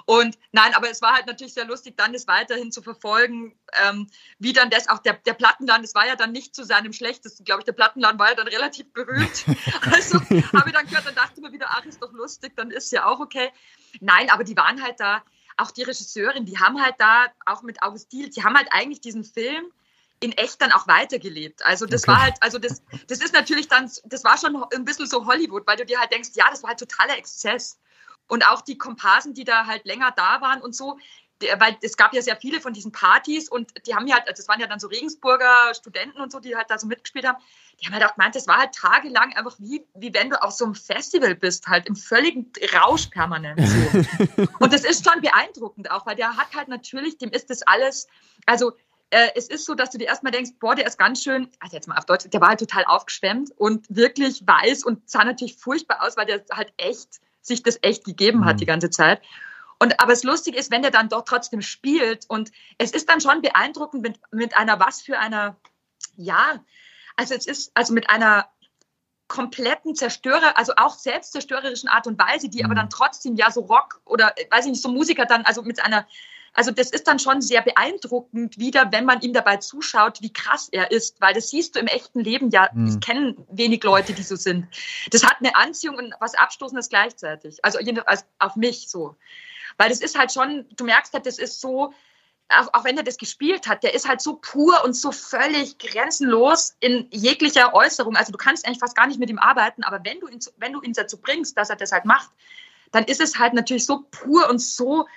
Und nein, aber es war halt natürlich sehr lustig, dann das weiterhin zu verfolgen, ähm, wie dann das auch der, der Plattenladen, das war ja dann nicht zu seinem schlechtesten, glaube ich. Der Plattenladen war ja dann relativ berühmt. (laughs) Also habe ich dann gehört, dann dachte ich mir wieder, ach, ist doch lustig, dann ist ja auch okay. Nein, aber die waren halt da, auch die Regisseurin, die haben halt da, auch mit August Diel, die haben halt eigentlich diesen Film in echt dann auch weitergelebt. Also das okay. war halt, also das, das ist natürlich dann, das war schon ein bisschen so Hollywood, weil du dir halt denkst, ja, das war halt totaler Exzess. Und auch die Komparsen, die da halt länger da waren und so, weil es gab ja sehr viele von diesen Partys und die haben ja halt, also das waren ja dann so Regensburger Studenten und so, die halt da so mitgespielt haben, die haben halt auch gemeint, das war halt tagelang einfach wie, wie wenn du auf so einem Festival bist, halt im völligen Rausch permanent. So. (laughs) und das ist schon beeindruckend auch, weil der hat halt natürlich, dem ist das alles, also äh, es ist so, dass du dir erstmal denkst, boah, der ist ganz schön, also jetzt mal auf Deutsch, der war halt total aufgeschwemmt und wirklich weiß und sah natürlich furchtbar aus, weil der halt echt sich das echt gegeben hat mhm. die ganze Zeit. Und, aber das Lustige ist, wenn der dann doch trotzdem spielt und es ist dann schon beeindruckend mit, mit einer, was für einer, ja, also es ist, also mit einer kompletten Zerstörer, also auch selbstzerstörerischen Art und Weise, die aber mhm. dann trotzdem ja so Rock oder, weiß ich nicht, so Musiker dann, also mit einer also das ist dann schon sehr beeindruckend wieder, wenn man ihm dabei zuschaut, wie krass er ist, weil das siehst du im echten Leben ja. Mhm. Ich kenne wenig Leute, die so sind. Das hat eine Anziehung und was Abstoßendes gleichzeitig. Also auf mich so. Weil das ist halt schon, du merkst halt, das ist so, auch, auch, wenn er das gespielt hat, der ist halt so pur und so völlig grenzenlos in jeglicher Äußerung. Also du kannst eigentlich fast gar nicht mit ihm arbeiten, aber wenn du ihn, wenn du ihn dazu bringst, dass er das halt macht, dann ist es halt natürlich so pur und so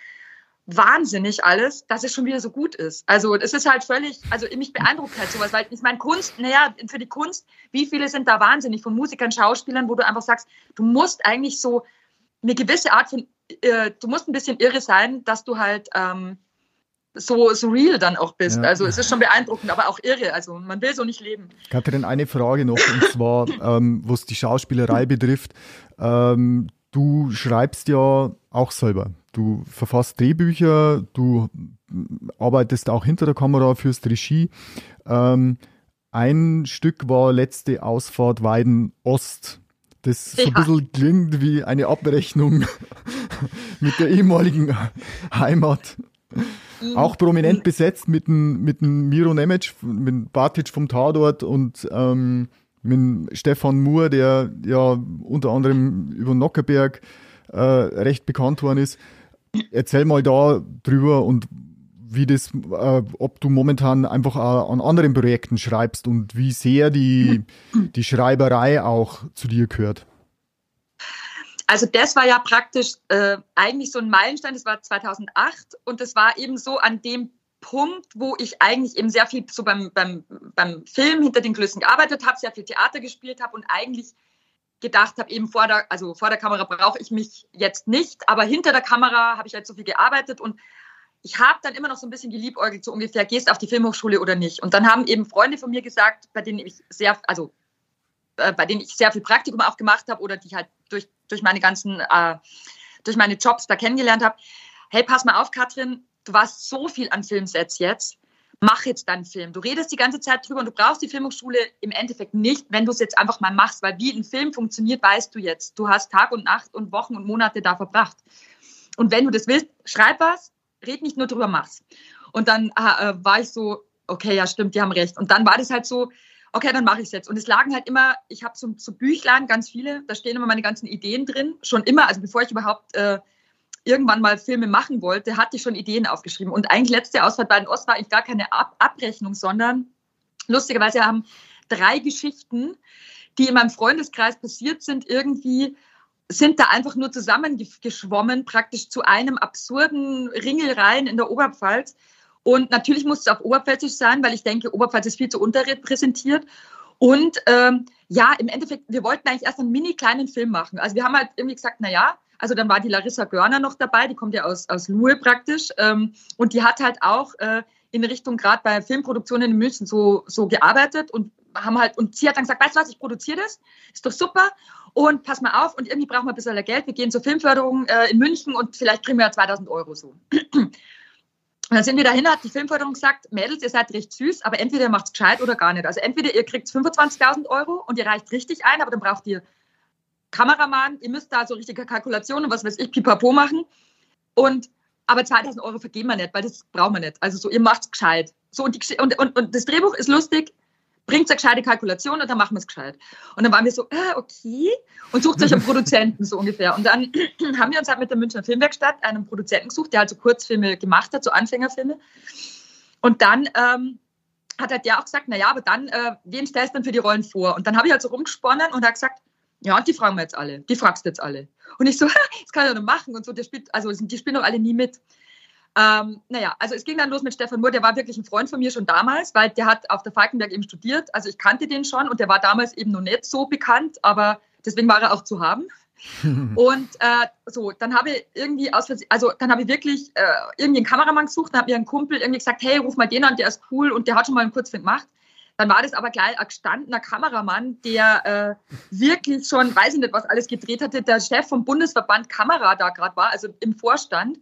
wahnsinnig alles, dass es schon wieder so gut ist. Also es ist halt völlig, also mich beeindruckt halt sowas, weil ich meine Kunst, naja, für die Kunst, wie viele sind da wahnsinnig von Musikern, Schauspielern, wo du einfach sagst, du musst eigentlich so eine gewisse Art von, äh, du musst ein bisschen irre sein, dass du halt ähm, so, so real dann auch bist. Ja. Also es ist schon beeindruckend, aber auch irre. Also man will so nicht leben. Katrin, eine Frage noch, und zwar, (laughs) ähm, was die Schauspielerei betrifft. Ähm, du schreibst ja auch selber. Du verfasst Drehbücher, du arbeitest auch hinter der Kamera, fürs Regie. Ähm, ein Stück war letzte Ausfahrt Weiden Ost, das so ja. ein bisschen klingt wie eine Abrechnung (laughs) mit der ehemaligen Heimat. Mhm. Auch prominent besetzt mit dem, mit dem Miro Nemec, mit Bartic vom Tatort und ähm, mit Stefan Moore, der ja unter anderem über Nockerberg äh, recht bekannt worden ist. Erzähl mal da drüber und wie das, äh, ob du momentan einfach äh, an anderen Projekten schreibst und wie sehr die, die Schreiberei auch zu dir gehört. Also das war ja praktisch äh, eigentlich so ein Meilenstein, das war 2008 und das war eben so an dem Punkt, wo ich eigentlich eben sehr viel so beim, beim, beim Film hinter den Kulissen gearbeitet habe, sehr viel Theater gespielt habe und eigentlich gedacht habe, eben vor der, also vor der Kamera brauche ich mich jetzt nicht, aber hinter der Kamera habe ich halt so viel gearbeitet und ich habe dann immer noch so ein bisschen geliebäugelt, so ungefähr, gehst auf die Filmhochschule oder nicht. Und dann haben eben Freunde von mir gesagt, bei denen ich sehr, also äh, bei denen ich sehr viel Praktikum auch gemacht habe oder die halt durch, durch meine ganzen, äh, durch meine Jobs da kennengelernt habe, hey, pass mal auf, Katrin, du warst so viel an Filmsets jetzt, mach jetzt deinen Film. Du redest die ganze Zeit drüber und du brauchst die Filmhochschule im Endeffekt nicht, wenn du es jetzt einfach mal machst, weil wie ein Film funktioniert, weißt du jetzt. Du hast Tag und Nacht und Wochen und Monate da verbracht. Und wenn du das willst, schreib was, red nicht nur drüber, mach's. Und dann äh, war ich so, okay, ja, stimmt, die haben recht. Und dann war das halt so, okay, dann mache ich es jetzt. Und es lagen halt immer, ich habe so, so Büchlein, ganz viele, da stehen immer meine ganzen Ideen drin, schon immer, also bevor ich überhaupt äh, irgendwann mal Filme machen wollte, hatte ich schon Ideen aufgeschrieben. Und eigentlich letzte Ausfahrt bei den Ost war eigentlich gar keine Ab Abrechnung, sondern lustigerweise haben drei Geschichten, die in meinem Freundeskreis passiert sind, irgendwie sind da einfach nur zusammengeschwommen, praktisch zu einem absurden Ringelreihen in der Oberpfalz. Und natürlich muss es auch oberpfälzisch sein, weil ich denke, Oberpfalz ist viel zu unterrepräsentiert. Und ähm, ja, im Endeffekt, wir wollten eigentlich erst einen mini kleinen Film machen. Also wir haben halt irgendwie gesagt, na ja, Also dann war die Larissa Görner noch dabei, die kommt ja aus, aus Luhe praktisch. Ähm, und die hat halt auch äh, in Richtung gerade bei Filmproduktionen in München so, so gearbeitet und haben halt, und sie hat dann gesagt, weißt du was, ich produziere das, ist doch super. Und pass mal auf, und irgendwie brauchen wir ein bisschen Geld. Wir gehen zur Filmförderung äh, in München und vielleicht kriegen wir ja 2000 Euro so. Und (clears throat) dann sind wir dahin, hat die Filmförderung gesagt, Mädels, ihr seid recht süß, aber entweder ihr macht es gescheit oder gar nicht. Also entweder ihr kriegt 25.000 Euro und ihr reicht richtig ein, aber dann braucht ihr Kameramann, ihr müsst da so richtige Kalkulationen, was weiß ich, pipapo machen. Und, aber 2.000 Euro vergeben wir nicht, weil das brauchen wir nicht. Also so, ihr macht es gescheit. So, und, die, und, und, und das Drehbuch ist lustig, bringt eine gescheite Kalkulation und dann machen wir es gescheit. Und dann waren wir so, äh, okay, und sucht sich einen (laughs) Produzenten so ungefähr. Und dann (clears throat) haben wir uns halt mit der Münchner Filmwerkstatt einen Produzenten gesucht, der halt so Kurzfilme gemacht hat, so Anfängerfilme. Und dann ähm, hat halt der auch gesagt, naja, aber dann, äh, wen stellst du denn für die Rollen vor? Und dann habe ich halt so rumgesponnen und hat gesagt, ja, die fragen wir jetzt alle, die fragst du jetzt alle. Und ich so, (laughs) das kann ich doch machen und so, der spielt, also die spielen doch alle nie mit. Ähm, naja, also es ging dann los mit Stefan Mohr, der war wirklich ein Freund von mir schon damals, weil der hat auf der Falkenberg eben studiert. Also ich kannte den schon und der war damals eben noch nicht so bekannt, aber deswegen war er auch zu haben. (laughs) und äh, so, dann habe ich irgendwie aus also dann habe ich wirklich äh, irgendwie einen Kameramann gesucht, dann hat mir ein Kumpel irgendwie gesagt, hey, ruf mal den an, der ist cool und der hat schon mal einen Kurzfilm gemacht. Dann war das aber gleich ein gestandener Kameramann, der äh, wirklich schon, weiß ich nicht, was alles gedreht hatte, der Chef vom Bundesverband Kamera da gerade war, also im Vorstand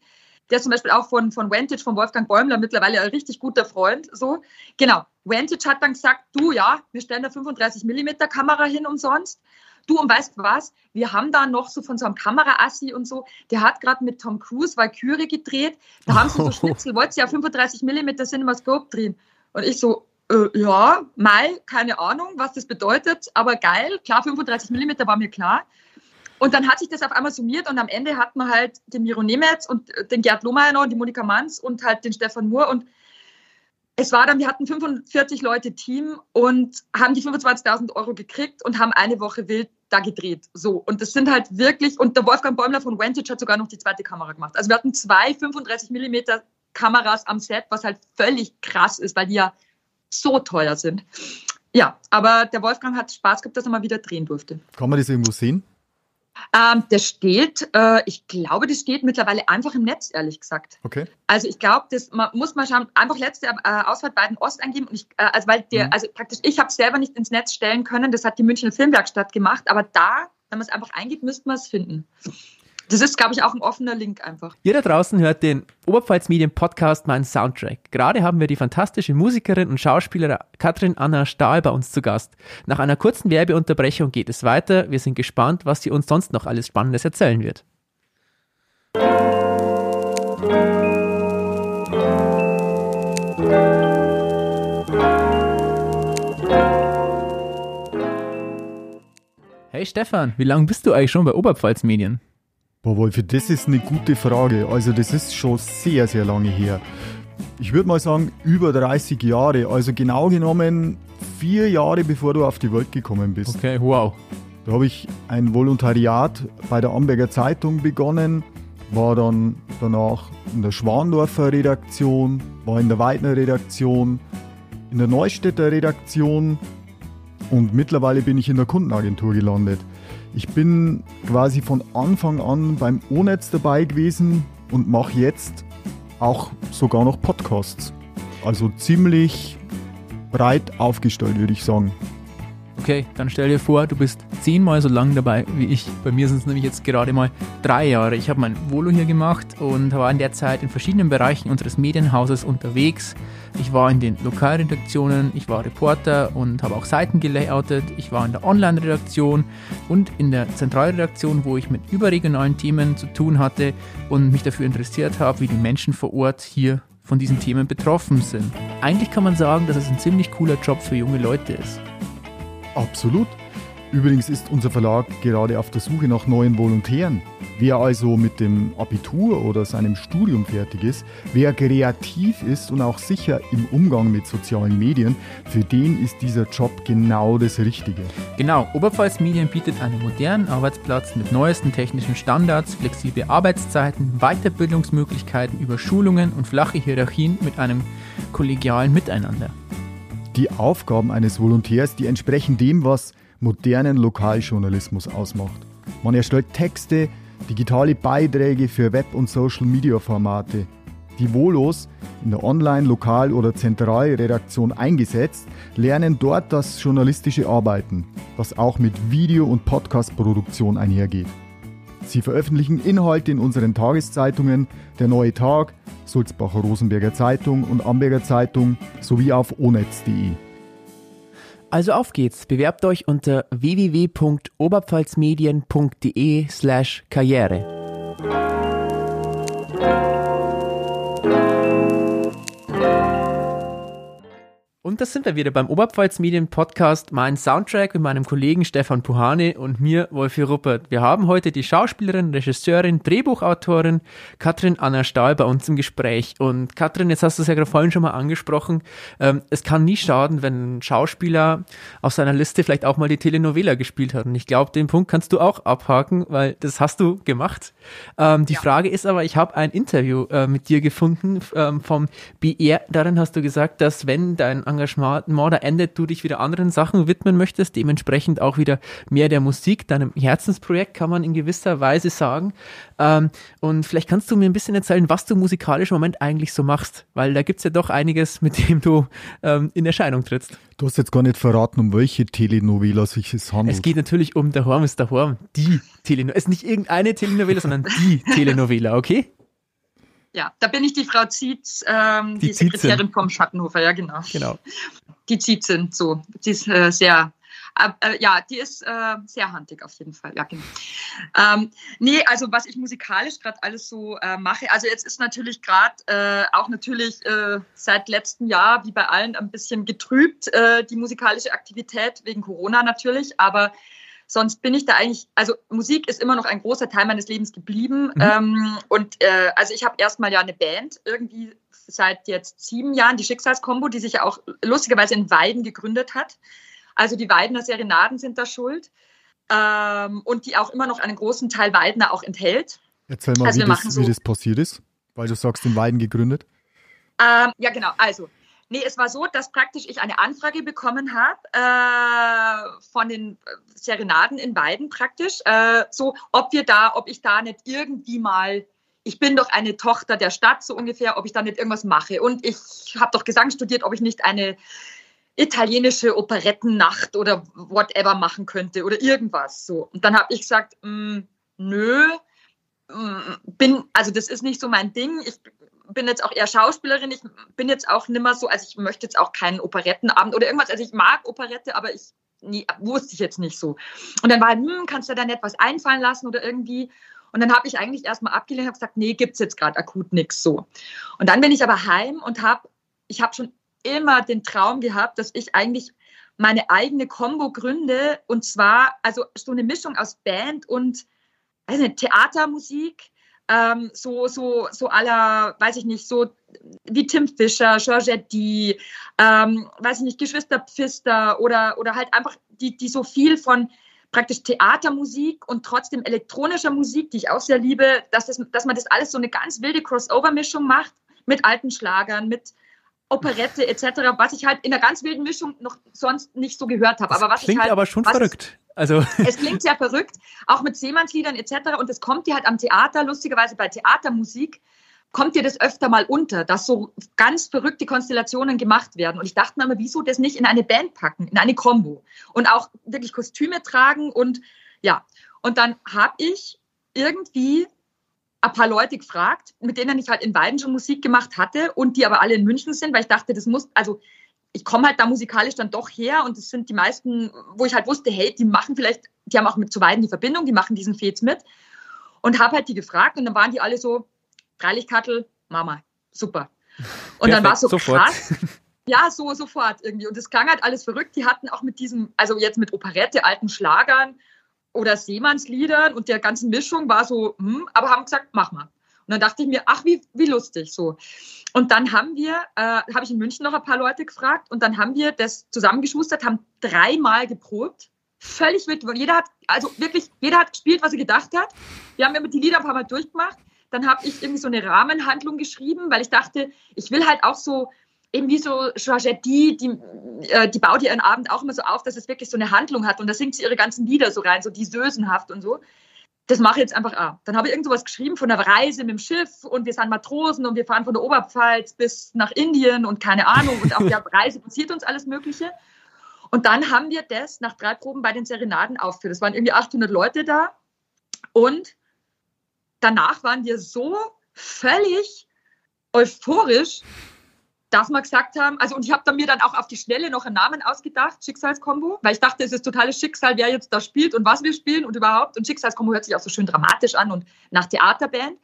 der ist zum Beispiel auch von, von Vantage, von Wolfgang Bäumler, mittlerweile ein richtig guter Freund. So, genau. Vantage hat dann gesagt, du ja, wir stellen eine 35 mm Kamera hin umsonst. Du, und weißt was? Wir haben da noch so von so einem Kameraassi und so, der hat gerade mit Tom Cruise Valkyrie gedreht. Da haben sie so (laughs) Schnitzel, wollt ihr ja 35 mm CinemaScope drehen? Und ich so, äh, ja, mal, keine Ahnung, was das bedeutet, aber geil. Klar, 35 mm war mir klar. Und dann hat sich das auf einmal summiert und am Ende hat man halt den Miro Nemetz und den Gerd Lohmeier noch und die Monika Manns und halt den Stefan Moore und es war dann, wir hatten 45 Leute Team und haben die 25.000 Euro gekriegt und haben eine Woche wild da gedreht. So. Und das sind halt wirklich, und der Wolfgang Bäumler von Vantage hat sogar noch die zweite Kamera gemacht. Also wir hatten zwei 35 Millimeter Kameras am Set, was halt völlig krass ist, weil die ja so teuer sind. Ja, aber der Wolfgang hat Spaß gehabt, dass er mal wieder drehen durfte. Kann man das irgendwo sehen? Ähm, das steht, äh, ich glaube, das steht mittlerweile einfach im Netz, ehrlich gesagt. Okay. Also ich glaube, das man muss mal schauen, einfach letzte äh, Ausfahrt bei den Ost eingeben. Und ich, äh, also weil der, mhm. also praktisch, ich habe es selber nicht ins Netz stellen können, das hat die Münchner Filmwerkstatt gemacht, aber da, wenn man es einfach eingibt, müsste man es finden. Das ist, glaube ich, auch ein offener Link einfach. Da draußen hört den Oberpfalz Medien Podcast Mein Soundtrack. Gerade haben wir die fantastische Musikerin und Schauspielerin Katrin Anna Stahl bei uns zu Gast. Nach einer kurzen Werbeunterbrechung geht es weiter. Wir sind gespannt, was sie uns sonst noch alles Spannendes erzählen wird. Hey Stefan, wie lange bist du eigentlich schon bei Oberpfalz Medien? Boah, Wolfi, das ist eine gute Frage. Also, das ist schon sehr, sehr lange her. Ich würde mal sagen, über 30 Jahre. Also, genau genommen vier Jahre bevor du auf die Welt gekommen bist. Okay, wow. Da habe ich ein Volontariat bei der Amberger Zeitung begonnen, war dann danach in der Schwandorfer Redaktion, war in der Weidner Redaktion, in der Neustädter Redaktion und mittlerweile bin ich in der Kundenagentur gelandet. Ich bin quasi von Anfang an beim O-Netz dabei gewesen und mache jetzt auch sogar noch Podcasts. Also ziemlich breit aufgestellt, würde ich sagen. Okay, dann stell dir vor, du bist zehnmal so lang dabei wie ich. Bei mir sind es nämlich jetzt gerade mal drei Jahre. Ich habe mein Volo hier gemacht und war in der Zeit in verschiedenen Bereichen unseres Medienhauses unterwegs. Ich war in den Lokalredaktionen, ich war Reporter und habe auch Seiten gelayoutet. Ich war in der Online-Redaktion und in der Zentralredaktion, wo ich mit überregionalen Themen zu tun hatte und mich dafür interessiert habe, wie die Menschen vor Ort hier von diesen Themen betroffen sind. Eigentlich kann man sagen, dass es ein ziemlich cooler Job für junge Leute ist. Absolut. Übrigens ist unser Verlag gerade auf der Suche nach neuen Volontären. Wer also mit dem Abitur oder seinem Studium fertig ist, wer kreativ ist und auch sicher im Umgang mit sozialen Medien, für den ist dieser Job genau das Richtige. Genau, Oberpfalz Medien bietet einen modernen Arbeitsplatz mit neuesten technischen Standards, flexible Arbeitszeiten, Weiterbildungsmöglichkeiten über Schulungen und flache Hierarchien mit einem kollegialen Miteinander. Die Aufgaben eines Volontärs, die entsprechen dem, was modernen Lokaljournalismus ausmacht. Man erstellt Texte, digitale Beiträge für Web- und Social-Media-Formate. Die Volos, in der Online-, Lokal- oder Zentralredaktion eingesetzt, lernen dort das journalistische Arbeiten, das auch mit Video- und Podcast-Produktion einhergeht. Sie veröffentlichen Inhalte in unseren Tageszeitungen Der Neue Tag, Sulzbacher Rosenberger Zeitung und Amberger Zeitung sowie auf onetz.de. Also auf geht's. Bewerbt euch unter www.oberpfalzmedien.de slash karriere. Und das sind wir wieder beim Oberpfalz Medien Podcast, mein Soundtrack mit meinem Kollegen Stefan Puhane und mir, Wolfi Ruppert. Wir haben heute die Schauspielerin, Regisseurin, Drehbuchautorin Katrin Anna Stahl bei uns im Gespräch. Und Katrin, jetzt hast du es ja gerade vorhin schon mal angesprochen, ähm, es kann nie schaden, wenn ein Schauspieler auf seiner Liste vielleicht auch mal die Telenovela gespielt hat. Und ich glaube, den Punkt kannst du auch abhaken, weil das hast du gemacht. Ähm, die ja. Frage ist aber, ich habe ein Interview äh, mit dir gefunden ähm, vom BR. Darin hast du gesagt, dass wenn dein Engagement da endet, du dich wieder anderen Sachen widmen möchtest, dementsprechend auch wieder mehr der Musik, deinem Herzensprojekt, kann man in gewisser Weise sagen. Ähm, und vielleicht kannst du mir ein bisschen erzählen, was du musikalisch im Moment eigentlich so machst, weil da gibt es ja doch einiges, (laughs) mit dem du ähm, in Erscheinung trittst. Du hast jetzt gar nicht verraten, um welche Telenovela sich es handelt. Es geht natürlich um Der Horm ist der Horm, die Telenovela. Es ist nicht irgendeine Telenovela, sondern die Telenovela, okay? Ja, da bin ich die Frau Zietz, ähm, die, die Sekretärin vom Schattenhofer, ja genau. Genau. Die Zietzin, so. Die ist äh, sehr, äh, ja, die ist äh, sehr handig auf jeden Fall, ja genau. Ähm, nee, also was ich musikalisch gerade alles so äh, mache, also jetzt ist natürlich gerade äh, auch natürlich äh, seit letztem Jahr, wie bei allen, ein bisschen getrübt, äh, die musikalische Aktivität wegen Corona natürlich, aber sonst bin ich da eigentlich, also Musik ist immer noch ein großer Teil meines Lebens geblieben. Mhm. Ähm, und äh, also ich habe erstmal ja eine Band irgendwie seit jetzt sieben Jahren, die Schicksalskombo, die sich ja auch lustigerweise in Weiden gegründet hat. Also die Weidener Serenaden sind da schuld. Ähm, und die auch immer noch einen großen Teil Weidner auch enthält. Erzähl mal, also wie, das, so, wie das passiert ist, weil du sagst, in Weiden gegründet. Ähm, ja, genau. Also, Nee, es war so, dass praktisch ich eine Anfrage bekommen habe äh, von den Serenaden in Weiden praktisch, äh, so ob wir da, ob ich da nicht irgendwie mal, ich bin doch eine Tochter der Stadt so ungefähr, ob ich da nicht irgendwas mache. Und ich habe doch Gesang studiert, ob ich nicht eine italienische Operettennacht oder whatever machen könnte oder irgendwas so. Und dann habe ich gesagt, mh, mm, nö, mm, bin, also das ist nicht so mein Ding. Ich bin jetzt auch eher Schauspielerin. Ich bin jetzt auch nimmer so, also ich möchte jetzt auch keinen Operettenabend oder irgendwas. Also ich mag Operette, aber ich nie, wusste ich jetzt nicht so. Und dann war, hm, kannst du da nicht was einfallen lassen oder irgendwie? Und dann habe ich eigentlich erstmal abgelehnt und gesagt, nee, gibt es jetzt gerade akut nichts so. Und dann bin ich aber heim und habe, ich habe schon immer den Traum gehabt, dass ich eigentlich meine eigene Combo gründe und zwar also so eine Mischung aus Band und also Theatermusik ähm, so, so, so aller, weiß ich nicht, so wie Tim Fischer, Georgette, ähm, weiß ich nicht, Geschwister Pfister oder, oder halt einfach die, die so viel von praktisch Theatermusik und trotzdem elektronischer Musik, die ich auch sehr liebe, dass, das, dass man das alles so eine ganz wilde Crossover-Mischung macht mit alten Schlagern, mit Operette etc., was ich halt in einer ganz wilden Mischung noch sonst nicht so gehört habe. Aber was klingt halt, aber schon verrückt. Also (laughs) es klingt sehr verrückt, auch mit Seemannsliedern etc. Und es kommt dir halt am Theater, lustigerweise bei Theatermusik, kommt dir das öfter mal unter, dass so ganz verrückte Konstellationen gemacht werden. Und ich dachte mir immer, wieso das nicht in eine Band packen, in eine Combo und auch wirklich Kostüme tragen und ja. Und dann habe ich irgendwie ein paar Leute gefragt, mit denen ich halt in Weiden schon Musik gemacht hatte und die aber alle in München sind, weil ich dachte, das muss, also ich komme halt da musikalisch dann doch her und es sind die meisten, wo ich halt wusste, hey, die machen vielleicht, die haben auch mit zu Weiden die Verbindung, die machen diesen Fets mit und habe halt die gefragt und dann waren die alle so, Freilichkattel, Mama, super. Und Perfekt, dann war es so sofort. krass. Ja, so sofort irgendwie. Und es klang halt alles verrückt. Die hatten auch mit diesem, also jetzt mit Operette, alten Schlagern oder Seemannsliedern und der ganzen Mischung war so, hm, aber haben gesagt, mach mal. Und dann dachte ich mir, ach, wie, wie lustig so. Und dann haben wir, äh, habe ich in München noch ein paar Leute gefragt und dann haben wir das zusammengeschustert, haben dreimal geprobt. Völlig mit, jeder hat, also wirklich, jeder hat gespielt, was er gedacht hat. Wir haben immer die Lieder ein paar Mal durchgemacht. Dann habe ich irgendwie so eine Rahmenhandlung geschrieben, weil ich dachte, ich will halt auch so, eben wie so Georgette, die, die, äh, die baut ihren Abend auch immer so auf, dass es wirklich so eine Handlung hat und da singt sie ihre ganzen Lieder so rein, so die Sösenhaft und so. das mache ich jetzt einfach auch. Dann habe ich irgend sowas geschrieben von einer Reise mit dem Schiff und wir sind Matrosen und wir fahren von der Oberpfalz bis nach Indien und keine Ahnung und auf der (laughs) Reise passiert uns alles Mögliche. Und dann haben wir das nach drei Proben bei den Serenaden aufgeführt. Es waren irgendwie 800 Leute da und danach waren wir so völlig euphorisch, dass wir gesagt haben, also und ich habe dann mir dann auch auf die Schnelle noch einen Namen ausgedacht, Schicksalskombo, weil ich dachte, es ist totales Schicksal, wer jetzt da spielt und was wir spielen und überhaupt. Und Schicksalskombo hört sich auch so schön dramatisch an und nach Theaterband.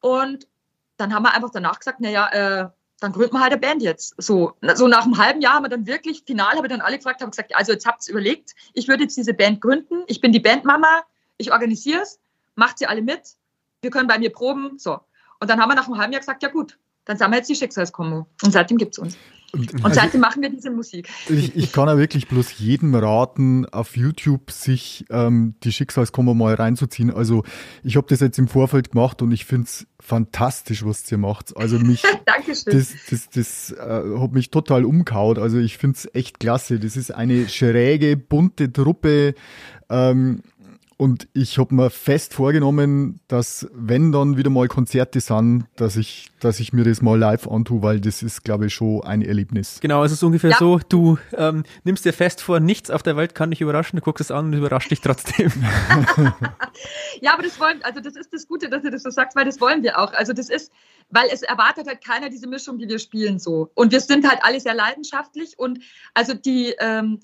Und dann haben wir einfach danach gesagt, naja, äh, dann gründen wir halt eine Band jetzt. So, so nach einem halben Jahr haben wir dann wirklich, final habe ich dann alle gefragt, haben gesagt, also jetzt habt ihr überlegt, ich würde jetzt diese Band gründen, ich bin die Bandmama, ich organisiere es, macht sie alle mit, wir können bei mir proben, so. Und dann haben wir nach einem halben Jahr gesagt, ja gut, dann sind wir jetzt die Schicksalskombo. Und seitdem gibt es uns. Und, also seitdem machen wir diese Musik. Ich, ich kann ja wirklich bloß jedem raten, auf YouTube sich ähm, die Schicksalskombo mal reinzuziehen. Also ich habe das jetzt im Vorfeld gemacht und ich finde es fantastisch, was ihr macht. Also mich, (laughs) Dankeschön. das, das, das äh, hat mich total umkaut. Also ich finde es echt klasse. Das ist eine schräge, bunte Truppe. Ähm, und ich habe mir fest vorgenommen, dass wenn dann wieder mal Konzerte sind, dass ich, dass ich mir das mal live antue, weil das ist, glaube ich, schon ein Erlebnis. Genau, es ist ungefähr ja. so, du ähm, nimmst dir fest vor, nichts auf der Welt kann dich überraschen, du guckst es an und überrascht dich trotzdem. (laughs) (laughs) ja, aber das wollen, also das ist das Gute, dass du das so sagst, weil das wollen wir auch. Also das ist, weil es erwartet halt keiner diese Mischung, die wir spielen so. Und wir sind halt alle sehr leidenschaftlich und also die, ähm,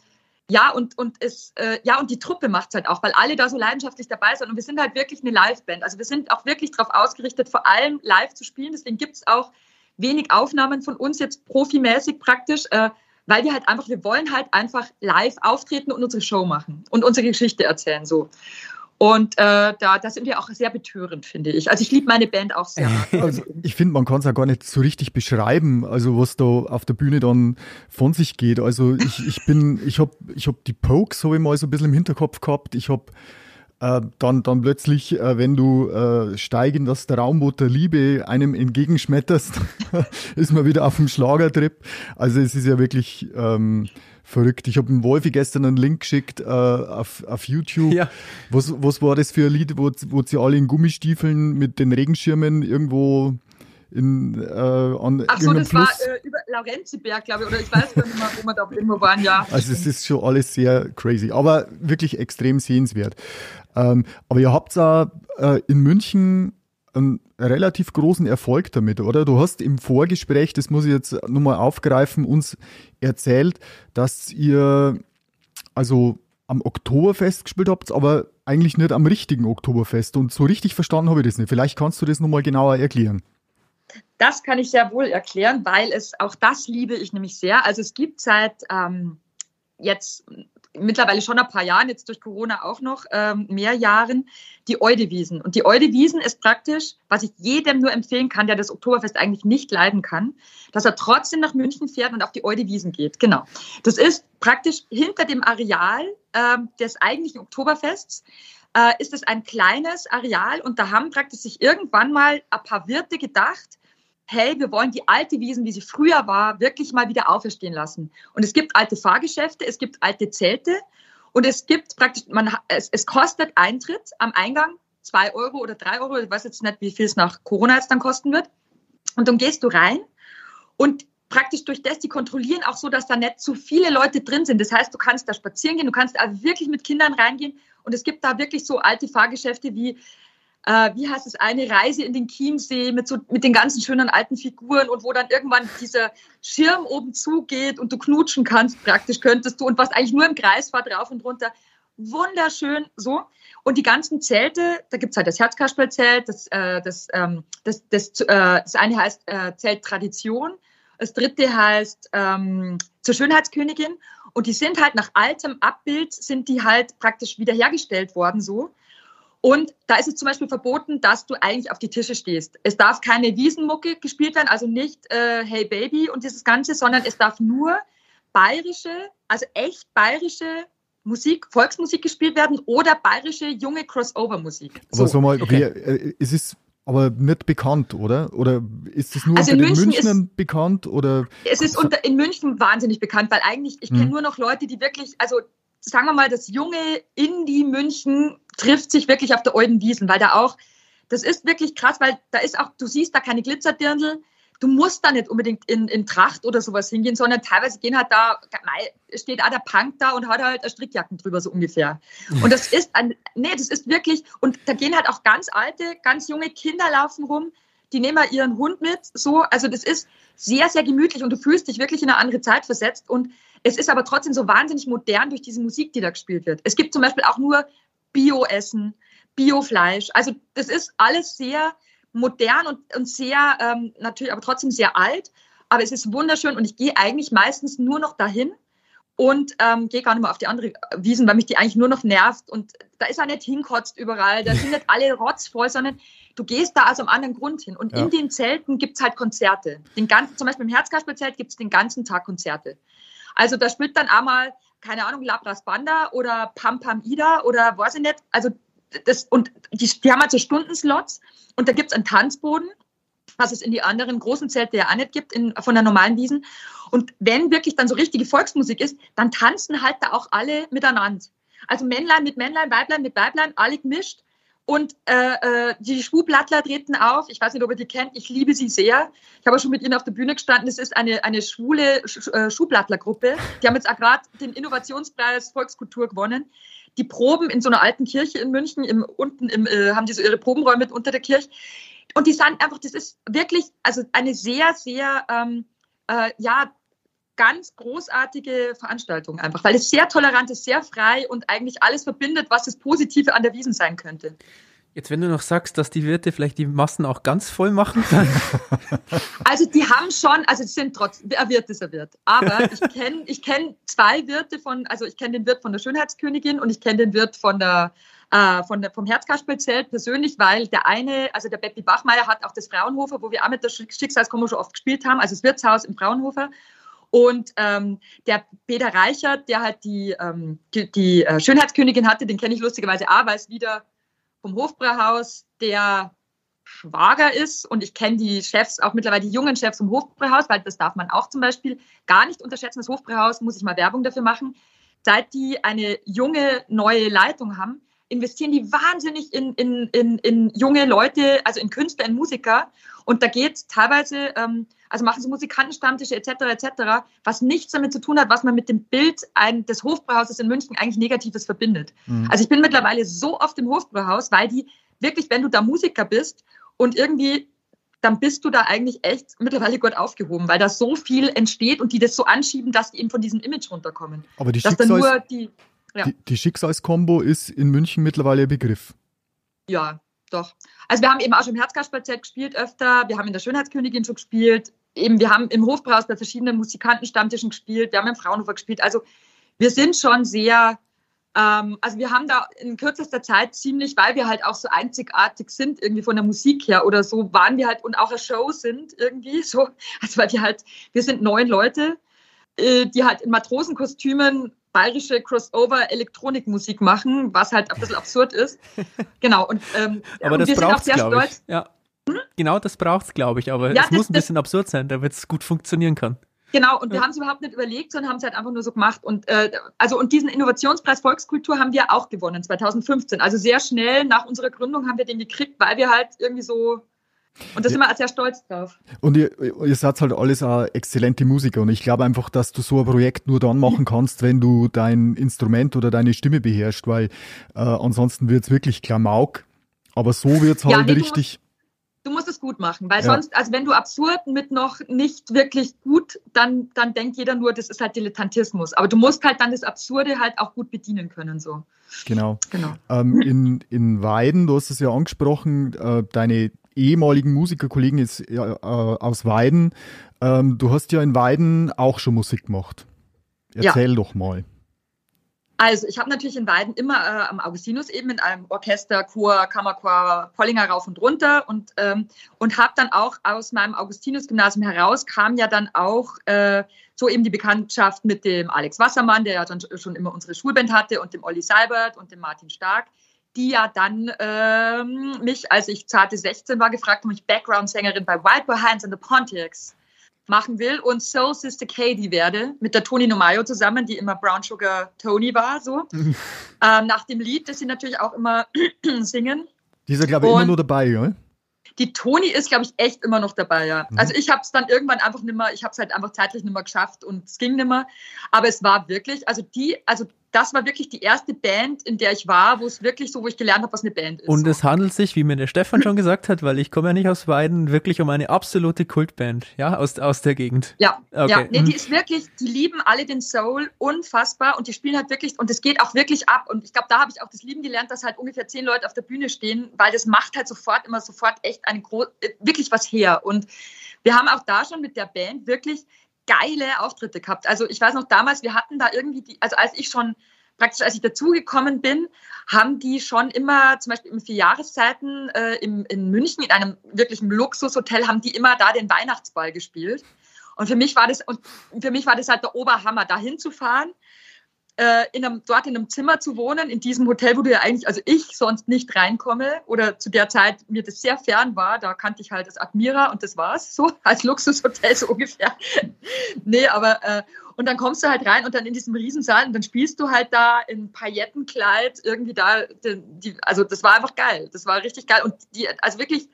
ja, und, und es, äh, ja, und die Truppe macht es halt auch, weil alle da so leidenschaftlich dabei sind. Und wir sind halt wirklich eine Live-Band. Also wir sind auch wirklich darauf ausgerichtet, vor allem live zu spielen. Deswegen gibt es auch wenig Aufnahmen von uns jetzt profimäßig praktisch, äh, weil wir halt einfach, wir wollen halt einfach live auftreten und unsere Show machen und unsere Geschichte erzählen so. Und äh, da, da sind wir auch sehr betörend, finde ich. Also ich liebe meine Band auch sehr. (laughs) Also ich finde, man kann es ja gar nicht so richtig beschreiben, also was da auf der Bühne dann von sich geht. Also ich, ich bin, ich habe ich hab die Pokes, habe ich mal so ein bisschen im Hinterkopf gehabt. Ich habe äh, dann, dann plötzlich, äh, wenn du äh, steigen das der Raumboot der Liebe einem entgegenschmetterst, (laughs) ist man wieder auf dem Schlagertrip. Also es ist ja wirklich... Ähm, verrückt. Ich habe dem Wolfi gestern einen Link geschickt äh, auf, auf YouTube. Ja. Was, was war das für ein Lied, wo, wo sie alle in Gummistiefeln mit den Regenschirmen irgendwo in, äh, an Ach so, das Plus. war äh, über Laurenziberg, glaube ich, oder ich weiß gar nicht mehr, wo wir da irgendwo waren, ja. Also es ist schon alles sehr crazy, aber wirklich extrem sehenswert. Ähm, aber ihr habt da äh, in München einen relativ großen Erfolg damit, oder? Du hast im Vorgespräch, das muss ich jetzt nochmal aufgreifen, uns erzählt, dass ihr also am Oktoberfest gespielt habt, aber eigentlich nicht am richtigen Oktoberfest. Und so richtig verstanden habe ich das nicht. Vielleicht kannst du das nochmal genauer erklären. Das kann ich sehr wohl erklären, weil es auch das liebe ich nämlich sehr. Also es gibt seit ähm, jetzt mittlerweile schon ein paar Jahren, jetzt durch Corona auch noch ähm, mehr Jahren, die Eudewiesen. Und die Eudewiesen ist praktisch, was ich jedem nur empfehlen kann, der das Oktoberfest eigentlich nicht leiden kann, dass er trotzdem nach München fährt und auf die Eudewiesen geht. Genau. Das ist praktisch hinter dem Areal ähm, des eigentlichen Oktoberfests äh, ist es ein kleines Areal und da haben praktisch sich irgendwann mal ein paar Wirte gedacht, hey, wir wollen die alte Wiesen, wie sie früher war, wirklich mal wieder auferstehen lassen. Und es gibt alte Fahrgeschäfte, es gibt alte Zelte und es gibt praktisch, man, es, es kostet Eintritt am Eingang zwei Euro oder drei Euro, ich weiß jetzt nicht, wie viel es nach Corona jetzt dann kosten wird. Und dann gehst du rein und praktisch durch das, die kontrollieren auch so, dass da nicht zu viele Leute drin sind. Das heißt, du kannst da spazieren gehen, du kannst da wirklich mit Kindern reingehen und es gibt da wirklich so alte Fahrgeschäfte wie äh, wie heißt es, eine Reise in den Chiemsee mit, so, mit den ganzen schönen alten Figuren und wo dann irgendwann dieser Schirm oben zugeht und du knutschen kannst, praktisch könntest du und was eigentlich nur im Kreis war, drauf und runter. Wunderschön so. Und die ganzen Zelte, da gibt es halt das Herzkasperlzelt, das, äh, das, ähm, das, das, äh, das eine heißt äh, Zelt Tradition, das dritte heißt ähm, zur Schönheitskönigin. Und die sind halt nach altem Abbild, sind die halt praktisch wiederhergestellt worden so. Und da ist es zum Beispiel verboten, dass du eigentlich auf die Tische stehst. Es darf keine Wiesenmucke gespielt werden, also nicht äh, Hey Baby und dieses Ganze, sondern es darf nur bayerische, also echt bayerische Musik, Volksmusik gespielt werden oder bayerische junge Crossover-Musik. Aber so mal, okay, äh, es ist aber nicht bekannt, oder? Oder ist es nur also unter den Münchnern ist, bekannt? Oder? Es ist unter, in München wahnsinnig bekannt, weil eigentlich, ich kenne hm. nur noch Leute, die wirklich, also sagen wir mal, das junge Indie München, trifft sich wirklich auf der alten Wiesen, weil da auch, das ist wirklich krass, weil da ist auch, du siehst da keine Glitzerdirndl, du musst da nicht unbedingt in, in Tracht oder sowas hingehen, sondern teilweise gehen halt da, steht auch der Punk da und hat halt eine Strickjacken drüber, so ungefähr. Und das ist ein, nee, das ist wirklich, und da gehen halt auch ganz alte, ganz junge Kinder laufen rum, die nehmen mal ihren Hund mit, so, also das ist sehr, sehr gemütlich und du fühlst dich wirklich in eine andere Zeit versetzt und es ist aber trotzdem so wahnsinnig modern durch diese Musik, die da gespielt wird. Es gibt zum Beispiel auch nur Bio-Essen, Bio-Fleisch, also das ist alles sehr modern und, und sehr, ähm, natürlich aber trotzdem sehr alt. Aber es ist wunderschön und ich gehe eigentlich meistens nur noch dahin und ähm, gehe gar nicht mehr auf die andere Wiesen, weil mich die eigentlich nur noch nervt. Und da ist auch nicht hinkotzt überall, da sind nicht alle rotzvoll, sondern du gehst da aus einem anderen Grund hin. Und ja. in den Zelten gibt es halt Konzerte. Den ganzen, zum Beispiel im Herzkasperzelt gibt es den ganzen Tag Konzerte. Also da spielt dann einmal, keine Ahnung, Labras Banda oder Pam Pam Ida oder weiß ich nicht. Also das, und die, die haben halt so Stundenslots und da gibt es einen Tanzboden, was es in die anderen großen Zelte ja auch nicht gibt, in, von der normalen Wiesen. Und wenn wirklich dann so richtige Volksmusik ist, dann tanzen halt da auch alle miteinander. Also Männlein mit Männlein, Weiblein mit Weiblein, alle gemischt. Und äh, äh, die Schwublattler treten auf. Ich weiß nicht, ob ihr die kennt. Ich liebe sie sehr. Ich habe schon mit ihnen auf der Bühne gestanden. Es ist eine, eine schwule Sch äh, Schwublattlergruppe. Die haben jetzt auch gerade den Innovationspreis Volkskultur gewonnen die proben in so einer alten Kirche in München, im, unten im, äh, haben die so ihre Probenräume unter der Kirche. Und die sagen einfach, das ist wirklich also eine sehr, sehr, ähm, äh, ja, ganz großartige Veranstaltung einfach, weil es sehr tolerant ist, sehr frei und eigentlich alles verbindet, was das Positive an der Wiesen sein könnte. Jetzt, wenn du noch sagst, dass die Wirte vielleicht die Massen auch ganz voll machen, dann. (laughs) Also die haben schon, also die sind trotzdem, ein Wirt ist ein Wirt. Aber (laughs) ich kenne ich kenn zwei Wirte von, also ich kenne den Wirt von der Schönheitskönigin und ich kenne den Wirt von der, äh, von der, vom Herzkasperlzelt persönlich, weil der eine, also der Betty Bachmeier hat auch das Fraunhofer, wo wir auch mit der Schicksalskombo schon oft gespielt haben, also das Wirtshaus im Fraunhofer. Und ähm, der Peter Reichert, der halt die, ähm, die, äh, Schönheitskönigin hatte, den kenne ich lustigerweise auch, weil es wieder vom Hofbräuhaus, der Schwager ist. Und ich kenne die Chefs, auch mittlerweile die jungen Chefs vom Hofbräuhaus, weil das darf man auch zum Beispiel gar nicht unterschätzen. Das Hofbräuhaus muss ich mal Werbung dafür machen. Seit die eine junge neue Leitung haben, investieren die wahnsinnig in, in, in, in junge Leute, also in Künstler, in Musiker. Und da geht teilweise, ähm, also machen sie Musikantenstammtische etc. etc., was nichts damit zu tun hat, was man mit dem Bild ein, des Hofbrauhauses in München eigentlich Negatives verbindet. Mhm. Also ich bin mittlerweile so oft im Hofbrauhaus, weil die wirklich, wenn du da Musiker bist und irgendwie dann bist du da eigentlich echt mittlerweile gut aufgehoben, weil da so viel entsteht und die das so anschieben, dass die eben von diesem Image runterkommen. Aber die, Schicksals die, ja. die, die Schicksalskombo ist in München mittlerweile ein Begriff. Ja, doch. Also wir haben eben auch schon im Herzkasperzelt gespielt öfter, wir haben in der Schönheitskönigin schon gespielt, eben wir haben im Hofbrauhaus bei verschiedenen Musikantenstammtischen gespielt, wir haben im Fraunhofer gespielt. Also wir sind schon sehr, ähm, also wir haben da in kürzester Zeit ziemlich, weil wir halt auch so einzigartig sind, irgendwie von der Musik her oder so, waren wir halt und auch eine Show sind irgendwie so. (laughs) Also weil wir halt, wir sind neun Leute, äh, die halt in Matrosenkostümen bayerische Crossover-Elektronikmusik machen, was halt ein bisschen absurd ist. Genau. Und, ähm, (laughs) aber das braucht es, glaube ich. Ja. Hm? Genau das braucht es, glaube ich. Aber ja, es das, muss ein bisschen absurd sein, damit es gut funktionieren kann. Genau, und wir haben es überhaupt nicht überlegt, sondern haben es halt einfach nur so gemacht. Und äh, also und diesen Innovationspreis Volkskultur haben wir auch gewonnen 2015. Also sehr schnell nach unserer Gründung haben wir den gekriegt, weil wir halt irgendwie so und da sind wir sehr stolz drauf. Und ihr, ihr seid halt alles auch exzellente Musiker. Und ich glaube einfach, dass du so ein Projekt nur dann machen kannst, wenn du dein Instrument oder deine Stimme beherrschst, weil äh, ansonsten wird's wirklich Klamauk. Aber so wird's halt ja, nee, richtig. Du musst, du musst es gut machen, weil ja. sonst, also wenn du absurd mit noch nicht wirklich gut, dann, dann denkt jeder nur, das ist halt Dilettantismus. Aber du musst halt dann das Absurde halt auch gut bedienen können. so. Genau. genau. Ähm, in, in Weiden, du hast es ja angesprochen, äh, deine ehemaligen Musikerkollegen ist, äh, aus Weiden. Ähm, du hast ja in Weiden auch schon Musik gemacht. Erzähl ja. doch mal. Also ich habe natürlich in Weiden immer äh, am Augustinus eben in einem Orchester, Chor, Kammerchor, Pollinger rauf und runter und, ähm, und habe dann auch aus meinem Augustinus-Gymnasium heraus kam ja dann auch äh, so eben die Bekanntschaft mit dem Alex Wassermann, der ja dann schon immer unsere Schulband hatte und dem Olli Seibert und dem Martin Stark die ja dann ähm, mich, als ich zarte 16 war, gefragt, ob ich Background-Sängerin bei Wild Boy Hands and the Pontiacs machen will und Soul Sister Katie werde, mit der Toni Nomayo zusammen, die immer Brown Sugar Tony war, so. (laughs) ähm, nach dem Lied, das sie natürlich auch immer (clears throat) singen. Die ist glaube ich, immer nur dabei, ja? Die Toni ist, glaube ich, echt immer noch dabei, ja. Mhm. Also ich habe es dann irgendwann einfach nicht mehr, ich habe es halt einfach zeitlich nicht mehr geschafft und es ging nicht mehr. Aber es war wirklich, also die, also das war wirklich die erste Band, in der ich war, wo es wirklich so, wo ich gelernt habe, was eine Band ist. Und es handelt sich, wie mir der Stefan schon gesagt hat, weil ich komme ja nicht aus Weiden, wirklich um eine absolute Kultband, ja, aus, aus der Gegend. Ja, okay. ja, nee, die mhm. ist wirklich, die lieben alle den Soul, unfassbar und die spielen halt wirklich, und es geht auch wirklich ab und ich glaube, da habe ich auch das Lieben gelernt, dass halt ungefähr zehn Leute auf der Bühne stehen, weil das macht halt sofort immer sofort echt eine große, äh, wirklich was her und wir haben auch da schon mit der Band wirklich geile Auftritte gehabt. Also ich weiß noch damals, wir hatten da irgendwie die, also als ich schon praktisch als ich dazugekommen bin, haben die schon immer, zum Beispiel in vier Jahreszeiten äh, im, in München, in einem wirklichen Luxushotel, haben die immer da den Weihnachtsball gespielt. Und für mich war das, und für mich war das halt der Oberhammer, da hinzufahren äh, in einem, dort in einem Zimmer zu wohnen, in diesem Hotel, wo du ja eigentlich, also ich sonst nicht reinkomme oder zu der Zeit mir das sehr fern war, da kannte ich halt das Admira und das war's so, (laughs) als Luxushotel so ungefähr. (laughs) nee, aber äh, und dann kommst du halt rein und dann in diesem Riesensaal und dann spielst du halt da in Paillettenkleid irgendwie da, die, also das war einfach geil, das war richtig geil und die, also wirklich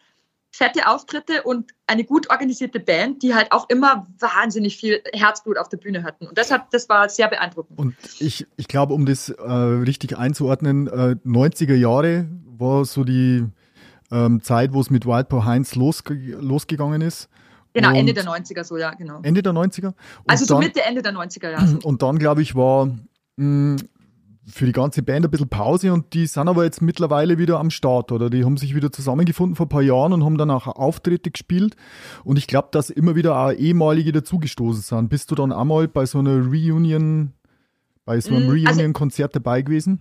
fette Auftritte und eine gut organisierte Band, die halt auch immer wahnsinnig viel Herzblut auf der Bühne hatten. Und deshalb, das war sehr beeindruckend. Und ich, ich glaube, um das äh, richtig einzuordnen, äh, 90er Jahre war so die ähm, Zeit, wo es mit Wildpaw Heinz losge losgegangen ist. Genau, und Ende der 90er so, ja, genau. Ende der 90er? Und also so dann, Mitte, Ende der 90er, ja. Und dann, glaube ich, war mh, für die ganze Band ein bisschen Pause und die sind aber jetzt mittlerweile wieder am Start oder die haben sich wieder zusammengefunden vor ein paar Jahren und haben dann auch Auftritte gespielt und ich glaube, dass immer wieder auch ehemalige dazugestoßen sind. Bist du dann einmal bei so einer Reunion, bei so einem mm, also Reunion-Konzert dabei gewesen?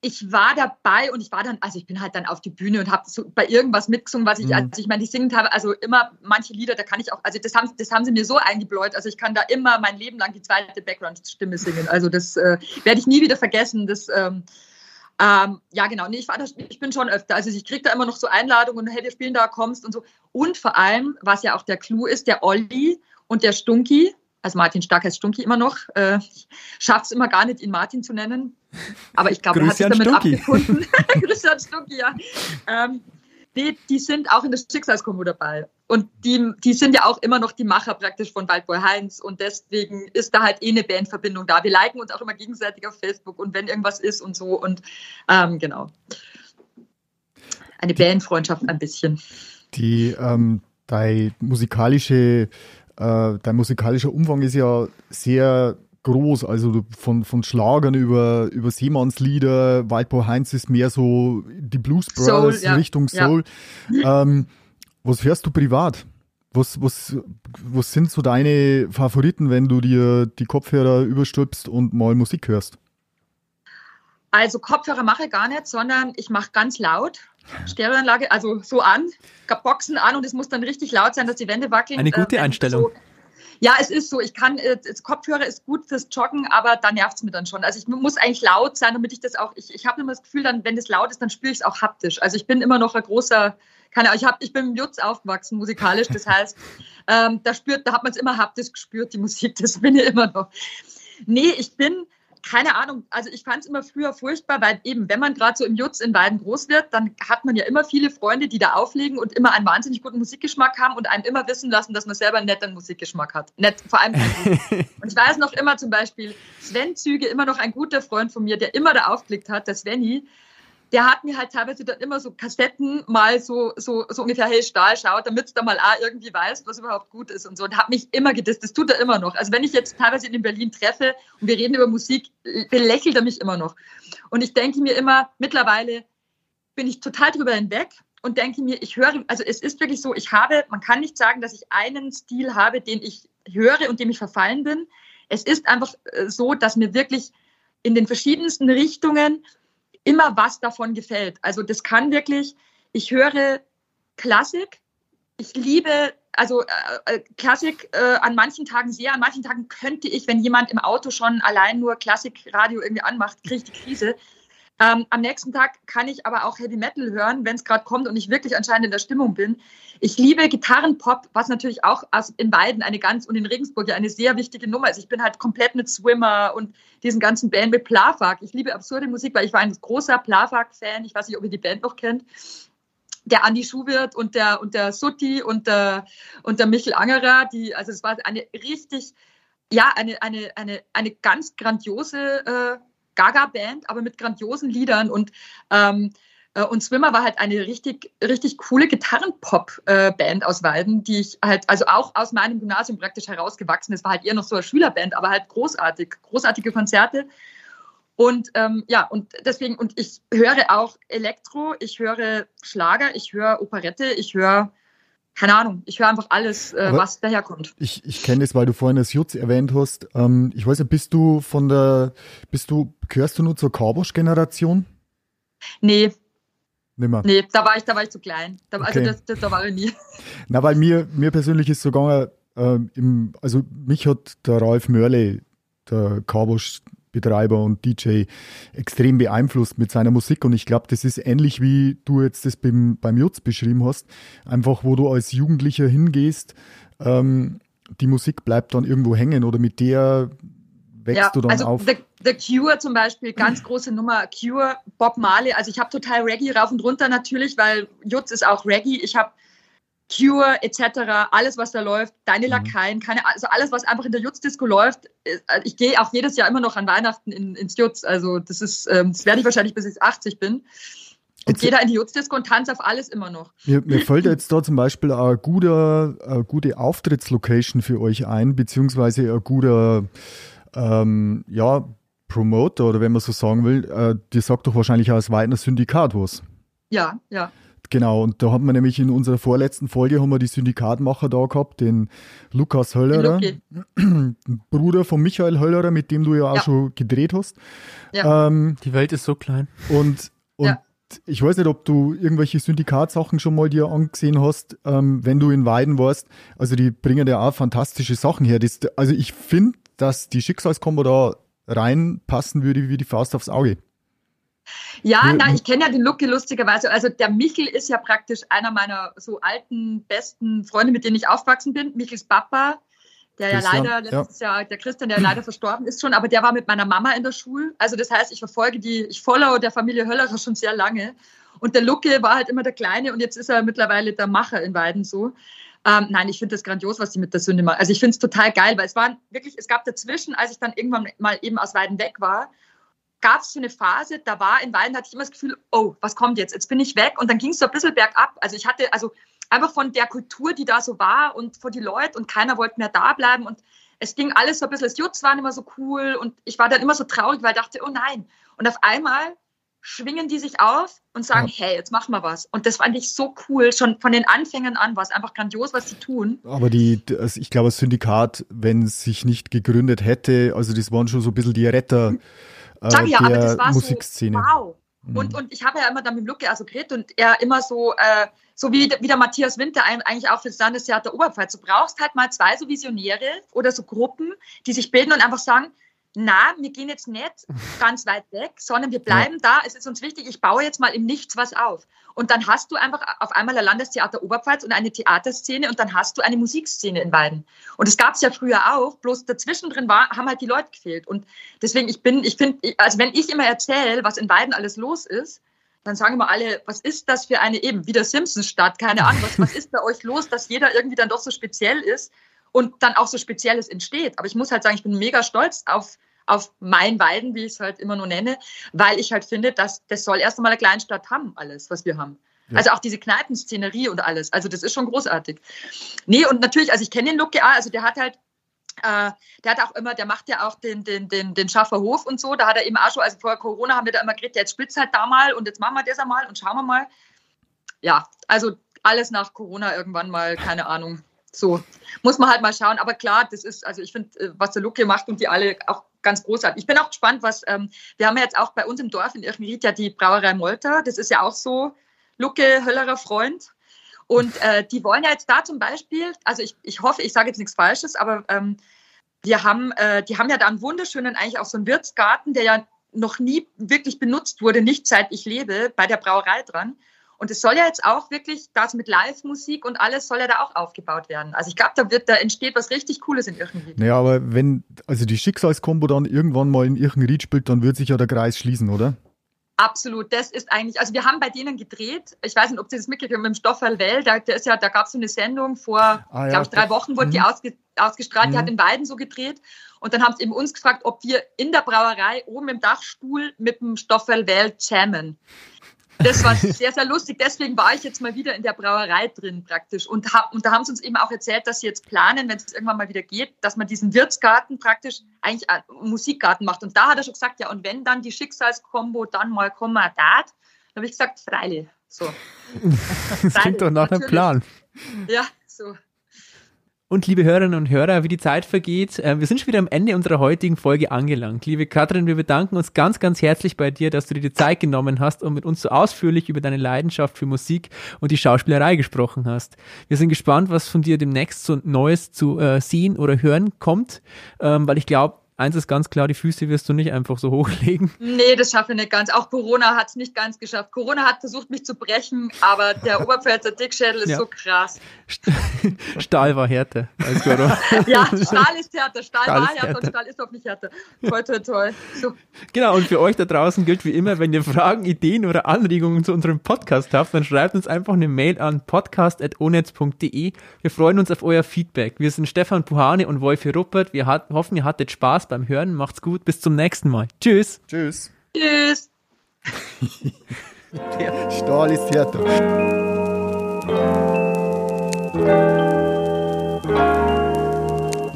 Ich war dabei und ich war dann, also ich bin halt dann auf die Bühne und habe so bei irgendwas mitgesungen, was ich, mhm. also ich meine, ich singen habe, also immer manche Lieder, da kann ich auch, also das haben, das haben sie mir so eingebläut, also ich kann da immer mein Leben lang die zweite Background-Stimme singen. Also das äh, werde ich nie wieder vergessen. Das, ähm, ähm, ja, genau, nee, ich, war da, ich bin schon öfter. Also ich kriege da immer noch so Einladungen, hey, wir spielen da, kommst und so. Und vor allem, was ja auch der Clou ist, der Olli und der Stunki, also Martin Stark heißt Stunki immer noch. Äh, ich schaffe es immer gar nicht, ihn Martin zu nennen. Aber ich glaube, er hat sich damit Stunki. abgefunden. (laughs) (laughs) Grüße an Stunki, ja. Ähm, die, die, sind auch in der Schicksalskombo dabei. Und die, die sind ja auch immer noch die Macher praktisch von Waldboy Heinz. Und deswegen ist da halt eh eine Bandverbindung da. Wir liken uns auch immer gegenseitig auf Facebook und wenn irgendwas ist und so. Und ähm, genau. Eine Bandfreundschaft ein bisschen. Die, ähm, deine musikalische äh, dein musikalischer Umfang ist ja sehr groß, also von, von Schlagern über, über Seemannslieder, Waldbau Heinz ist mehr so die Blues Brothers Soul, ja. Richtung Soul. Ja. Ähm, was hörst du privat? Was, was, was sind so deine Favoriten, wenn du dir die Kopfhörer überstülpst und mal Musik hörst? Also Kopfhörer mache ich gar nicht, sondern ich mache ganz laut. Stereoanlage, also so an, Boxen an und es muss dann richtig laut sein, dass die Wände wackeln. Eine gute äh, Einstellung. So, ja, es ist so. Ich kann, äh, Kopfhörer ist gut fürs Joggen, aber da nervt es mir dann schon. Also ich muss eigentlich laut sein, damit ich das auch, ich, ich habe immer das Gefühl, dann, wenn das laut ist, dann spüre ich es auch haptisch. Also ich bin immer noch ein großer, keine Ahnung, ich, hab, ich bin im Jutz aufgewachsen, musikalisch. Das heißt, ähm, da, spürt, da hat man es immer haptisch gespürt, die Musik, (laughs) das bin ich immer noch. Nee, ich bin, keine Ahnung, also ich fand es immer früher furchtbar, weil eben, wenn man gerade so im Jutz in Weiden groß wird, dann hat man ja immer viele Freunde, die da auflegen und immer einen wahnsinnig guten Musikgeschmack haben und einem immer wissen lassen, dass man selber einen netten Musikgeschmack hat. Nett, vor allem. (laughs) und ich weiß noch immer zum Beispiel, Sven Züge, immer noch ein guter Freund von mir, der immer da aufgelegt hat, der Sveni, der hat mir halt teilweise dann immer so Kassetten mal so, so, so ungefähr, hey Stahl, schaut, damit du da mal auch irgendwie weißt, was überhaupt gut ist und so. Und hat mich immer gedisst. Das tut er immer noch. Also wenn ich jetzt teilweise in Berlin treffe und wir reden über Musik, belächelt er mich immer noch. Und ich denke mir immer, mittlerweile bin ich total drüber hinweg und denke mir, ich höre, also es ist wirklich so, ich habe, man kann nicht sagen, dass ich einen Stil habe, den ich höre und dem ich verfallen bin. Es ist einfach äh, so, dass mir wirklich in den verschiedensten Richtungen immer was davon gefällt. Also das kann wirklich, ich höre Klassik, ich liebe also äh, äh, Klassik äh, an manchen Tagen sehr, an manchen Tagen könnte ich, wenn jemand im Auto schon allein nur Klassikradio irgendwie anmacht, kriege ich die Krise. Ähm, am nächsten Tag kann ich aber auch Heavy Metal hören, wenn es gerade kommt und ich wirklich anscheinend in der Stimmung bin. Ich liebe Gitarrenpop, was natürlich auch in Weiden eine ganz und in Regensburg ja eine sehr wichtige Nummer ist. Ich bin halt komplett mit Swimmer und diesen ganzen Band mit Plavak. Ich liebe absurde Musik, weil ich war ein großer Plavak-Fan. Ich weiß nicht, ob ihr die Band noch kennt der Andi Schuwirt und der, und der Sutti und der, und der Michel Angerer, die, also es war eine richtig, ja, eine, eine, eine, eine ganz grandiose äh, Gaga-Band, aber mit grandiosen Liedern und ähm, äh, und Swimmer war halt eine richtig, richtig coole Gitarrenpop-Band aus Walden, die ich halt, also auch aus meinem Gymnasium praktisch herausgewachsen ist. War halt eher noch so eine Schülerband, aber halt großartig, großartige Konzerte. Und ähm, ja, und deswegen, und ich höre auch Elektro, ich höre Schlager, ich höre Operette, ich höre keine Ahnung, ich höre einfach alles, äh, was daherkommt. Ich, ich kenne es, weil du vorhin das Jutz erwähnt hast. Ähm, ich weiß nicht, bist du von der, bist du, gehörst du nur zur Karbosch-Generation? Nee. Nimmer. Nee, da war ich, da war ich zu klein. Da, also okay. Also das, das, da war ich nie. (laughs) Na, weil mir, mir persönlich ist sogar äh, im, also mich hat der Ralf Mörle, der Karbosch Betreiber und DJ extrem beeinflusst mit seiner Musik. Und ich glaube, das ist ähnlich wie du jetzt das beim, beim Jutz beschrieben hast. Einfach, wo du als Jugendlicher hingehst, ähm, die Musik bleibt dann irgendwo hängen oder mit der wächst ja, du dann also auf. The, The Cure zum Beispiel, ganz große Nummer. Cure, Bob Marley. Also ich habe total Reggae rauf und runter natürlich, weil Jutz ist auch Reggae. Ich habe Cure etc., alles, was da läuft, deine mhm. Lakaien, keine, also alles, was einfach in der Jutz-Disco läuft. Äh, ich gehe auch jedes Jahr immer noch an Weihnachten in, ins Jutz. Also das ist, ähm, das werde ich wahrscheinlich bis ich 80 bin. Und gehe da in die Jutz-Disco und tanze auf alles immer noch. Mir, mir fällt jetzt da zum Beispiel eine gute, eine gute Auftrittslocation für euch ein, beziehungsweise ein guter, ähm, ja, Promoter oder wenn man so sagen will, äh, die sagt doch wahrscheinlich auch das Weidner Syndikat was. Ja, ja. Genau, und da haben wir nämlich in unserer vorletzten Folge haben wir die Syndikatmacher da gehabt, den Lukas Höllerer, (clears throat) Bruder von Michael Höllerer, mit dem du ja auch ja. schon gedreht hast. Ja. Ähm, die Welt ist so klein. Und, und ja. ich weiß nicht, ob du irgendwelche Syndikatsachen schon mal dir angesehen hast, ähm, wenn du in Weiden warst. Also die bringen ja auch fantastische Sachen her. Das, also ich finde, dass die Schicksalskombo da reinpassen würde wie die Faust aufs Auge. Ja, nein, ich kenne ja den Lucky lustigerweise. Also der Michel ist ja praktisch einer meiner so alten, besten Freunde, mit denen ich aufgewachsen bin. Michels Papa, der Christian, ja leider letztes ja. Jahr, der Christian, der leider verstorben ist schon, aber der war mit meiner Mama in der Schule. Also das heißt, ich verfolge die, ich follow der Familie Höllerer schon sehr lange. Und der Lucke war halt immer der Kleine und jetzt ist er mittlerweile der Macher in Weiden so. Ähm, nein, ich finde das grandios, was die mit der Sünde machen. Also ich finde es total geil, weil es war wirklich, es gab dazwischen, als ich dann irgendwann mal eben aus Weiden weg war, gab es so eine Phase, da war in Weiden, hatte ich immer das Gefühl, oh, was kommt jetzt? Jetzt bin ich weg. Und dann ging es so ein bisschen bergab. Also ich hatte, also einfach von der Kultur, die da so war und von die Leute und keiner wollte mehr da bleiben. Und es ging alles so ein bisschen, das Jutz war immer so cool und ich war dann immer so traurig, weil ich dachte, oh nein. Und auf einmal schwingen die sich auf und sagen, ja. hey, jetzt machen wir was. Und das fand ich so cool. Schon von den Anfängen an war es einfach grandios, was sie tun. Aber die, also ich glaube, das Syndikat, wenn es sich nicht gegründet hätte, also das waren schon so ein bisschen die Retter. (laughs) Äh, Sag ja, aber das war Musikszene. So, wow. Mhm. Und, und ich habe ja immer dann mit dem Luke also geredet und er immer so, äh, so wie, wie der Matthias Winter eigentlich auch für das Landestheater Oberpfalz. Du brauchst halt mal zwei so Visionäre oder so Gruppen, die sich bilden und einfach sagen, na, wir gehen jetzt nicht ganz weit weg, sondern wir bleiben ja. da. Es ist uns wichtig, ich baue jetzt mal im Nichts was auf. Und dann hast du einfach auf einmal ein Landestheater Oberpfalz und eine Theaterszene und dann hast du eine Musikszene in beiden. Und das gab es ja früher auch, bloß dazwischen drin war, haben halt die Leute gefehlt. Und deswegen, ich bin, ich finde, also wenn ich immer erzähle, was in beiden alles los ist, dann sagen immer alle, was ist das für eine eben, wie der Simpsons-Stadt, keine Ahnung, was, was ist bei euch los, dass jeder irgendwie dann doch so speziell ist und dann auch so Spezielles entsteht. Aber ich muss halt sagen, ich bin mega stolz auf, auf mein Weiden, wie ich es halt immer nur nenne, weil ich halt finde, dass das soll erst einmal eine Kleinstadt haben, alles, was wir haben. Ja. Also auch diese Kneipenszenerie und alles. Also das ist schon großartig. Nee, und natürlich, also ich kenne den Luke, also der hat halt, äh, der hat auch immer, der macht ja auch den, den, den, den Schaffer Hof und so. Da hat er eben auch schon, also vor Corona haben wir da immer geredet, jetzt spitzt halt da mal und jetzt machen wir das einmal und schauen wir mal. Ja, also alles nach Corona irgendwann mal, keine Ahnung. So, muss man halt mal schauen. Aber klar, das ist, also ich finde, äh, was der Luke macht und die alle auch ganz großartig. Ich bin auch gespannt, was, ähm, wir haben ja jetzt auch bei uns im Dorf in Irchenried ja die Brauerei Molter. Das ist ja auch so Lucke Höllerer Freund. Und äh, die wollen ja jetzt da zum Beispiel, also ich, ich hoffe, ich sage jetzt nichts Falsches, aber ähm, wir haben, äh, die haben ja da einen wunderschönen, eigentlich auch so einen Wirtsgarten, der ja noch nie wirklich benutzt wurde, nicht seit ich lebe, bei der Brauerei dran. Und es soll ja jetzt auch wirklich, das mit Live-Musik und alles soll ja da auch aufgebaut werden. Also ich glaube, da wird, da entsteht was richtig Cooles in irgendwie. Naja, aber wenn, also die Schicksalskombo dann irgendwann mal in irgendein Ried spielt, dann wird sich ja der Kreis schließen, oder? Absolut, das ist eigentlich, also wir haben bei denen gedreht, ich weiß nicht, ob Sie das mitgekriegt haben, mit dem Stoffel Well, da, der ist ja, da gab es so eine Sendung vor, ah, ja, glaube ich, drei Wochen wurde mhm. die ausge, ausgestrahlt, mhm. die hat in Weiden so gedreht und dann haben sie eben uns gefragt, ob wir in der Brauerei oben im Dachstuhl mit dem Stoffel Well jammen. Das war sehr, sehr lustig. Deswegen war ich jetzt mal wieder in der Brauerei drin praktisch. Und, hab, und da haben sie uns eben auch erzählt, dass sie jetzt planen, wenn es irgendwann mal wieder geht, dass man diesen Wirtsgarten praktisch eigentlich Musikgarten macht. Und da hat er schon gesagt, ja, und wenn dann die Schicksalskombo dann mal kommen, da, dann habe ich gesagt, freilich. So. (laughs) das klingt doch nach einem Plan. Ja, so. Und liebe Hörerinnen und Hörer, wie die Zeit vergeht, äh, wir sind schon wieder am Ende unserer heutigen Folge angelangt. Liebe Katrin, wir bedanken uns ganz, ganz herzlich bei dir, dass du dir die Zeit genommen hast und mit uns so ausführlich über deine Leidenschaft für Musik und die Schauspielerei gesprochen hast. Wir sind gespannt, was von dir demnächst so Neues zu äh, sehen oder hören kommt, ähm, weil ich glaube, Eins ist ganz klar, die Füße wirst du nicht einfach so (laughs) hochlegen. Nee, das schaffe ich nicht ganz. Auch Corona hat es nicht ganz geschafft. Corona hat versucht, mich zu brechen, aber der (laughs) Oberpfälzer Dickschädel ist ja. so krass. (laughs) Stahl war härter als Corona. ja, Stahl ist härter. Stahl, Stahl war härter und Stahl ist auch nicht härter. Toll, toll, toll. So. Genau, und für euch da draußen gilt wie immer, wenn ihr Fragen, Ideen oder Anregungen zu unserem Podcast habt, dann schreibt uns einfach eine Mail an podcast.onetz.de. Wir freuen uns auf euer Feedback. Wir sind Stefan Puhane und Wolfi Ruppert. Wir hat, hoffen, ihr hattet Spaß Spaß beim Hören, macht's gut, bis zum nächsten Mal. Tschüss. Tschüss. Tschüss. (laughs) Der Stahl ist härter.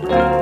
Thank